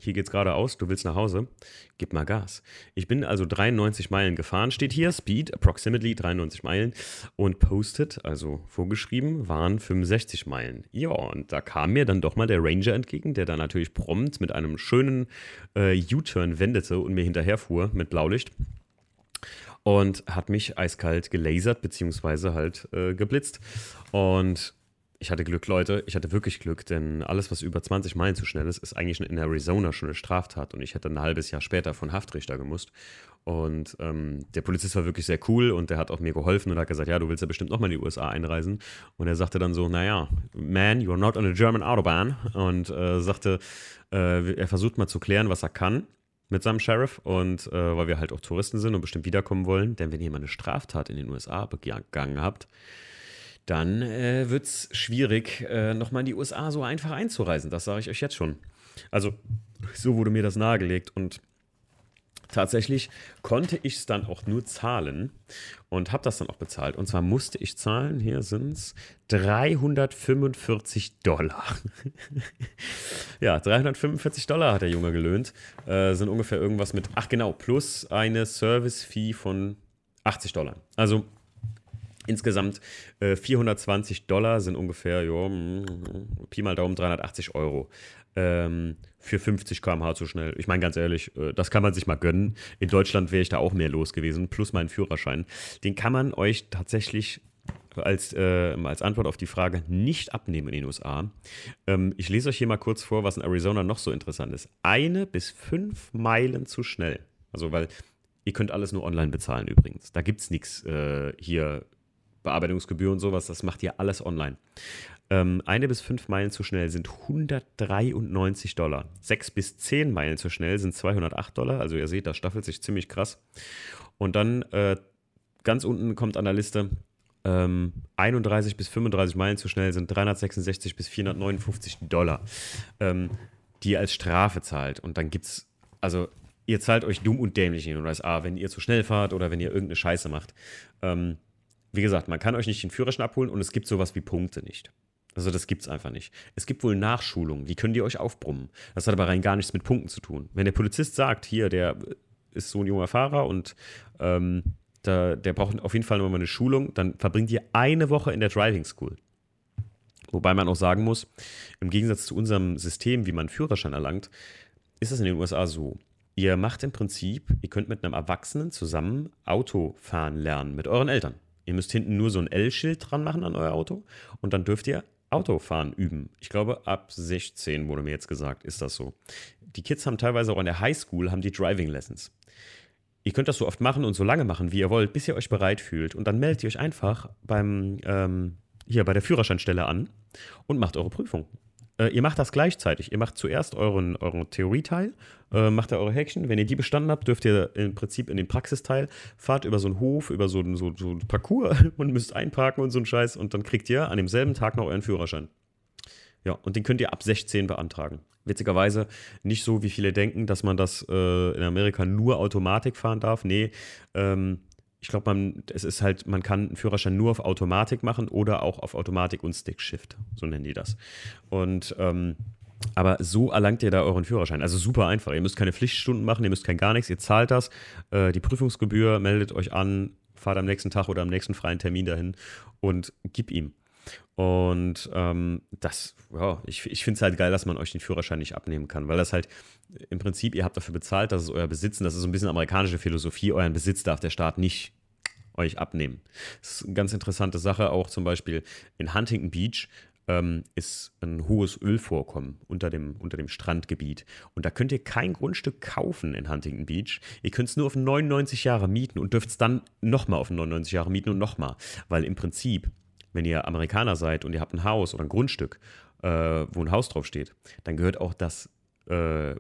hier geht's geradeaus, du willst nach Hause, gib mal Gas. Ich bin also 93 Meilen gefahren, steht hier, Speed, approximately 93 Meilen und posted, also vorgeschrieben, waren 65 Meilen. Ja, und da kam mir dann doch mal der Ranger entgegen, der dann natürlich prompt mit einem schönen äh, U-Turn wendete und mir hinterherfuhr mit Blaulicht und hat mich eiskalt gelasert, beziehungsweise halt äh, geblitzt. Und ich hatte Glück, Leute. Ich hatte wirklich Glück, denn alles, was über 20 Meilen zu schnell ist, ist eigentlich in Arizona schon eine Straftat. Und ich hätte ein halbes Jahr später von Haftrichter gemusst. Und ähm, der Polizist war wirklich sehr cool und der hat auch mir geholfen und hat gesagt, ja, du willst ja bestimmt nochmal in die USA einreisen. Und er sagte dann so, naja, man, you're not on a German Autobahn. Und äh, sagte, äh, er versucht mal zu klären, was er kann mit seinem Sheriff und äh, weil wir halt auch Touristen sind und bestimmt wiederkommen wollen. Denn wenn ihr mal eine Straftat in den USA begangen habt, dann äh, wird es schwierig, äh, nochmal in die USA so einfach einzureisen. Das sage ich euch jetzt schon. Also, so wurde mir das nahegelegt und tatsächlich konnte ich es dann auch nur zahlen und habe das dann auch bezahlt. Und zwar musste ich zahlen, hier sind es 345 Dollar. ja, 345 Dollar hat der Junge gelöhnt. Äh, sind ungefähr irgendwas mit, ach genau, plus eine Service-Fee von 80 Dollar. Also Insgesamt äh, 420 Dollar sind ungefähr, jo, Pi mal Daumen, 380 Euro. Ähm, für 50 km/h zu schnell. Ich meine, ganz ehrlich, äh, das kann man sich mal gönnen. In Deutschland wäre ich da auch mehr los gewesen, plus meinen Führerschein. Den kann man euch tatsächlich als, äh, als Antwort auf die Frage nicht abnehmen in den USA. Ähm, ich lese euch hier mal kurz vor, was in Arizona noch so interessant ist. Eine bis fünf Meilen zu schnell. Also, weil ihr könnt alles nur online bezahlen übrigens. Da gibt es nichts äh, hier Bearbeitungsgebühr und sowas, das macht ihr alles online. Ähm, eine bis fünf Meilen zu schnell sind 193 Dollar. Sechs bis zehn Meilen zu schnell sind 208 Dollar. Also ihr seht, das staffelt sich ziemlich krass. Und dann äh, ganz unten kommt an der Liste ähm, 31 bis 35 Meilen zu schnell sind 366 bis 459 Dollar, ähm, die ihr als Strafe zahlt. Und dann gibt es, also ihr zahlt euch dumm und dämlich in den USA, wenn ihr zu schnell fahrt oder wenn ihr irgendeine Scheiße macht. Ähm, wie gesagt, man kann euch nicht den Führerschein abholen und es gibt sowas wie Punkte nicht. Also das gibt es einfach nicht. Es gibt wohl Nachschulungen, die können die euch aufbrummen. Das hat aber rein gar nichts mit Punkten zu tun. Wenn der Polizist sagt, hier, der ist so ein junger Fahrer und ähm, da, der braucht auf jeden Fall nochmal eine Schulung, dann verbringt ihr eine Woche in der Driving School. Wobei man auch sagen muss, im Gegensatz zu unserem System, wie man Führerschein erlangt, ist es in den USA so. ihr macht im Prinzip, ihr könnt mit einem Erwachsenen zusammen Auto fahren lernen, mit euren Eltern. Ihr müsst hinten nur so ein L-Schild dran machen an euer Auto und dann dürft ihr Autofahren üben. Ich glaube, ab 16 wurde mir jetzt gesagt, ist das so. Die Kids haben teilweise auch an der Highschool haben die Driving Lessons. Ihr könnt das so oft machen und so lange machen, wie ihr wollt, bis ihr euch bereit fühlt. Und dann meldet ihr euch einfach beim, ähm, hier bei der Führerscheinstelle an und macht eure Prüfung. Äh, ihr macht das gleichzeitig. Ihr macht zuerst euren, euren Theorieteil, äh, macht ihr eure Häkchen. Wenn ihr die bestanden habt, dürft ihr im Prinzip in den Praxisteil, fahrt über so einen Hof, über so, so, so einen Parcours und müsst einparken und so einen Scheiß. Und dann kriegt ihr an demselben Tag noch euren Führerschein. Ja, und den könnt ihr ab 16 beantragen. Witzigerweise nicht so, wie viele denken, dass man das äh, in Amerika nur Automatik fahren darf. Nee, ähm, ich glaube, man, es ist halt, man kann einen Führerschein nur auf Automatik machen oder auch auf Automatik und Stickshift, so nennen die das. Und ähm, aber so erlangt ihr da euren Führerschein. Also super einfach. Ihr müsst keine Pflichtstunden machen, ihr müsst kein gar nichts, ihr zahlt das. Äh, die Prüfungsgebühr, meldet euch an, fahrt am nächsten Tag oder am nächsten freien Termin dahin und gib ihm. Und ähm, das, ja, ich, ich finde es halt geil, dass man euch den Führerschein nicht abnehmen kann, weil das halt im Prinzip, ihr habt dafür bezahlt, das ist euer Besitz und das ist so ein bisschen amerikanische Philosophie, euren Besitz darf der Staat nicht euch abnehmen. Das ist eine ganz interessante Sache, auch zum Beispiel in Huntington Beach ähm, ist ein hohes Ölvorkommen unter dem, unter dem Strandgebiet. Und da könnt ihr kein Grundstück kaufen in Huntington Beach. Ihr könnt es nur auf 99 Jahre mieten und dürft es dann nochmal auf 99 Jahre mieten und nochmal. Weil im Prinzip wenn ihr Amerikaner seid und ihr habt ein Haus oder ein Grundstück, äh, wo ein Haus drauf steht, dann gehört auch das, äh,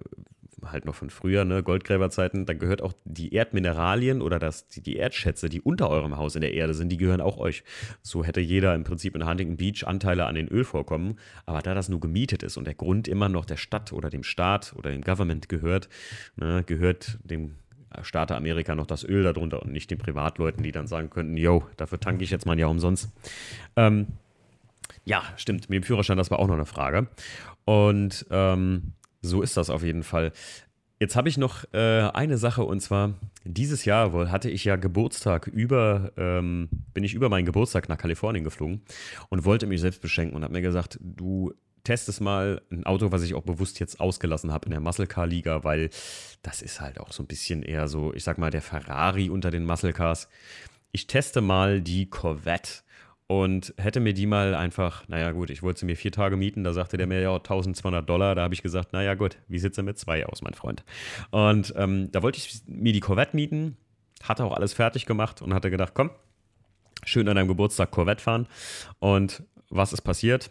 halt noch von früher, ne, Goldgräberzeiten, dann gehört auch die Erdmineralien oder das, die, die, Erdschätze, die unter eurem Haus in der Erde sind, die gehören auch euch. So hätte jeder im Prinzip in Huntington Beach Anteile an den Ölvorkommen, aber da das nur gemietet ist und der Grund immer noch der Stadt oder dem Staat oder dem Government gehört, ne, gehört dem Staate Amerika noch das Öl darunter und nicht den Privatleuten, die dann sagen könnten, yo, dafür tanke ich jetzt mal ein Jahr umsonst. Ähm, ja, stimmt, mit dem Führerschein, das war auch noch eine Frage. Und ähm, so ist das auf jeden Fall. Jetzt habe ich noch äh, eine Sache und zwar dieses Jahr wohl hatte ich ja Geburtstag über, ähm, bin ich über meinen Geburtstag nach Kalifornien geflogen und wollte mich selbst beschenken und habe mir gesagt, du teste mal ein Auto, was ich auch bewusst jetzt ausgelassen habe in der Muscle Car Liga, weil das ist halt auch so ein bisschen eher so, ich sag mal, der Ferrari unter den Muscle Cars. Ich teste mal die Corvette und hätte mir die mal einfach, naja gut, ich wollte sie mir vier Tage mieten, da sagte der mir ja 1200 Dollar, da habe ich gesagt, naja gut, wie sieht es denn mit zwei aus, mein Freund? Und ähm, da wollte ich mir die Corvette mieten, hatte auch alles fertig gemacht und hatte gedacht, komm, schön an deinem Geburtstag Corvette fahren. Und was ist passiert?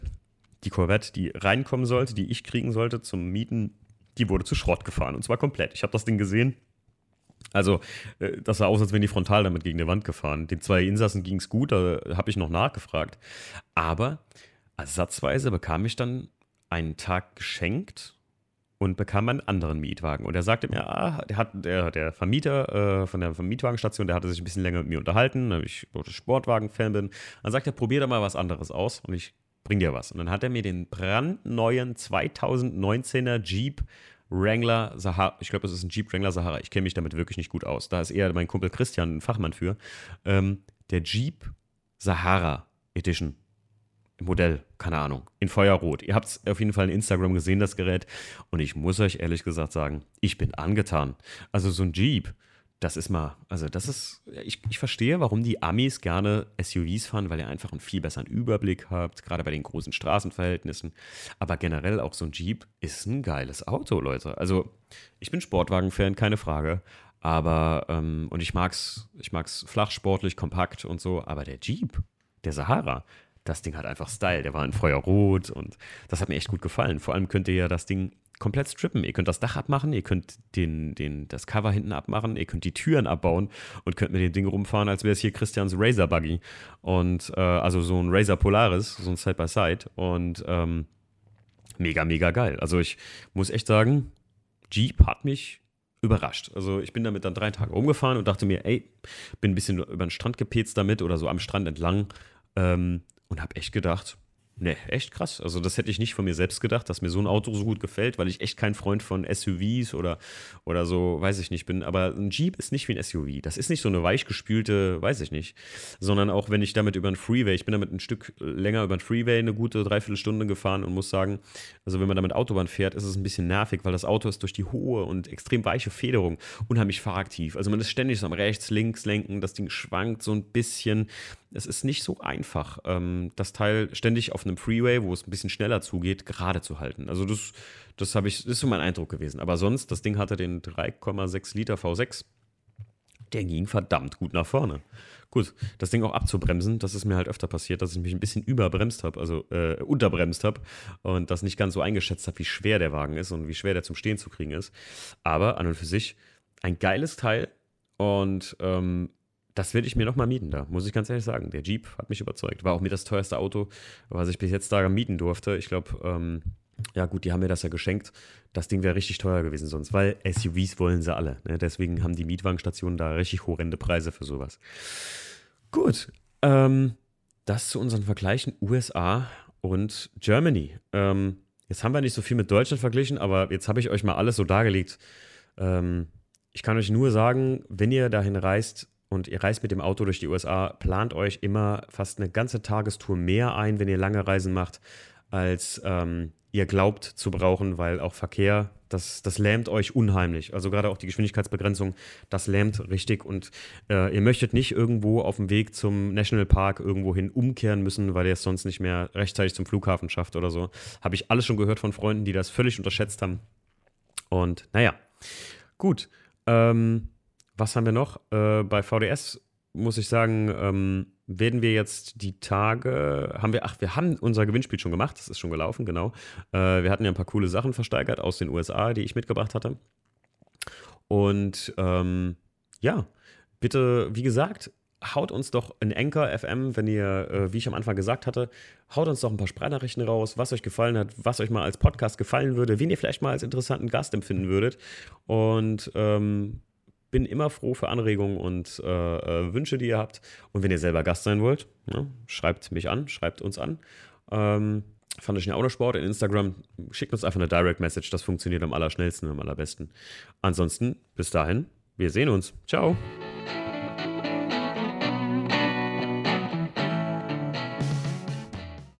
Die Corvette, die reinkommen sollte, die ich kriegen sollte zum Mieten, die wurde zu Schrott gefahren. Und zwar komplett. Ich habe das Ding gesehen. Also, äh, das sah aus, als wären die frontal damit gegen die Wand gefahren. Den zwei Insassen ging es gut, da habe ich noch nachgefragt. Aber ersatzweise bekam ich dann einen Tag geschenkt und bekam einen anderen Mietwagen. Und er sagte mir, ah, der, hat, der, der Vermieter äh, von der Mietwagenstation, der hatte sich ein bisschen länger mit mir unterhalten, weil ich Sportwagen-Fan bin. Dann sagt er, probier da mal was anderes aus. Und ich bring dir was. Und dann hat er mir den brandneuen 2019er Jeep Wrangler Sahara, ich glaube, das ist ein Jeep Wrangler Sahara, ich kenne mich damit wirklich nicht gut aus. Da ist eher mein Kumpel Christian ein Fachmann für. Ähm, der Jeep Sahara Edition. Modell, keine Ahnung, in Feuerrot. Ihr habt es auf jeden Fall in Instagram gesehen, das Gerät. Und ich muss euch ehrlich gesagt sagen, ich bin angetan. Also so ein Jeep, das ist mal, also das ist, ich, ich verstehe, warum die Amis gerne SUVs fahren, weil ihr einfach einen viel besseren Überblick habt, gerade bei den großen Straßenverhältnissen. Aber generell auch so ein Jeep ist ein geiles Auto, Leute. Also ich bin Sportwagen-Fan, keine Frage. Aber, ähm, und ich mag's, ich mag's flach, sportlich, kompakt und so. Aber der Jeep, der Sahara, das Ding hat einfach Style. Der war in Feuerrot und das hat mir echt gut gefallen. Vor allem könnt ihr ja das Ding komplett strippen. Ihr könnt das Dach abmachen, ihr könnt den, den, das Cover hinten abmachen, ihr könnt die Türen abbauen und könnt mit dem Ding rumfahren, als wäre es hier Christians Razer Buggy. Und äh, also so ein Razer Polaris, so ein Side-by-Side. -Side. Und ähm, mega, mega geil. Also ich muss echt sagen, Jeep hat mich überrascht. Also ich bin damit dann drei Tage rumgefahren und dachte mir, ey, bin ein bisschen über den Strand gepetzt damit oder so am Strand entlang ähm, und habe echt gedacht, Ne, echt krass. Also das hätte ich nicht von mir selbst gedacht, dass mir so ein Auto so gut gefällt, weil ich echt kein Freund von SUVs oder, oder so, weiß ich nicht, bin. Aber ein Jeep ist nicht wie ein SUV. Das ist nicht so eine weichgespülte, weiß ich nicht. Sondern auch wenn ich damit über einen Freeway, ich bin damit ein Stück länger über einen Freeway eine gute Dreiviertelstunde gefahren und muss sagen, also wenn man damit Autobahn fährt, ist es ein bisschen nervig, weil das Auto ist durch die hohe und extrem weiche Federung unheimlich fahraktiv. Also man ist ständig so am rechts, links lenken, das Ding schwankt so ein bisschen es ist nicht so einfach, ähm, das Teil ständig auf einem Freeway, wo es ein bisschen schneller zugeht, gerade zu halten. Also das, das habe ich, das ist so mein Eindruck gewesen. Aber sonst, das Ding hatte den 3,6 Liter V6. Der ging verdammt gut nach vorne. Gut, das Ding auch abzubremsen, das ist mir halt öfter passiert, dass ich mich ein bisschen überbremst habe, also äh, unterbremst habe und das nicht ganz so eingeschätzt habe, wie schwer der Wagen ist und wie schwer der zum Stehen zu kriegen ist. Aber an und für sich ein geiles Teil und ähm, das werde ich mir nochmal mieten da, muss ich ganz ehrlich sagen. Der Jeep hat mich überzeugt. War auch mir das teuerste Auto, was ich bis jetzt da mieten durfte. Ich glaube, ähm, ja gut, die haben mir das ja geschenkt. Das Ding wäre richtig teuer gewesen sonst, weil SUVs wollen sie alle. Ne? Deswegen haben die Mietwagenstationen da richtig horrende Preise für sowas. Gut, ähm, das zu unseren Vergleichen USA und Germany. Ähm, jetzt haben wir nicht so viel mit Deutschland verglichen, aber jetzt habe ich euch mal alles so dargelegt. Ähm, ich kann euch nur sagen, wenn ihr dahin reist, und ihr reist mit dem Auto durch die USA, plant euch immer fast eine ganze Tagestour mehr ein, wenn ihr lange Reisen macht, als ähm, ihr glaubt zu brauchen, weil auch Verkehr, das, das lähmt euch unheimlich. Also gerade auch die Geschwindigkeitsbegrenzung, das lähmt richtig und äh, ihr möchtet nicht irgendwo auf dem Weg zum Nationalpark irgendwohin umkehren müssen, weil ihr es sonst nicht mehr rechtzeitig zum Flughafen schafft oder so. Habe ich alles schon gehört von Freunden, die das völlig unterschätzt haben. Und naja, gut. Ähm, was haben wir noch? Äh, bei VDS muss ich sagen, ähm, werden wir jetzt die Tage, haben wir, ach, wir haben unser Gewinnspiel schon gemacht, das ist schon gelaufen, genau. Äh, wir hatten ja ein paar coole Sachen versteigert aus den USA, die ich mitgebracht hatte. Und ähm, ja, bitte, wie gesagt, haut uns doch in Anchor FM, wenn ihr, äh, wie ich am Anfang gesagt hatte, haut uns doch ein paar Sprachnachrichten raus, was euch gefallen hat, was euch mal als Podcast gefallen würde, wen ihr vielleicht mal als interessanten Gast empfinden würdet. Und ähm, bin immer froh für Anregungen und äh, äh, Wünsche, die ihr habt. Und wenn ihr selber Gast sein wollt, ne, schreibt mich an, schreibt uns an. Ähm, fand ich Autosport in Instagram. Schickt uns einfach eine Direct Message. Das funktioniert am allerschnellsten und am allerbesten. Ansonsten, bis dahin, wir sehen uns. Ciao.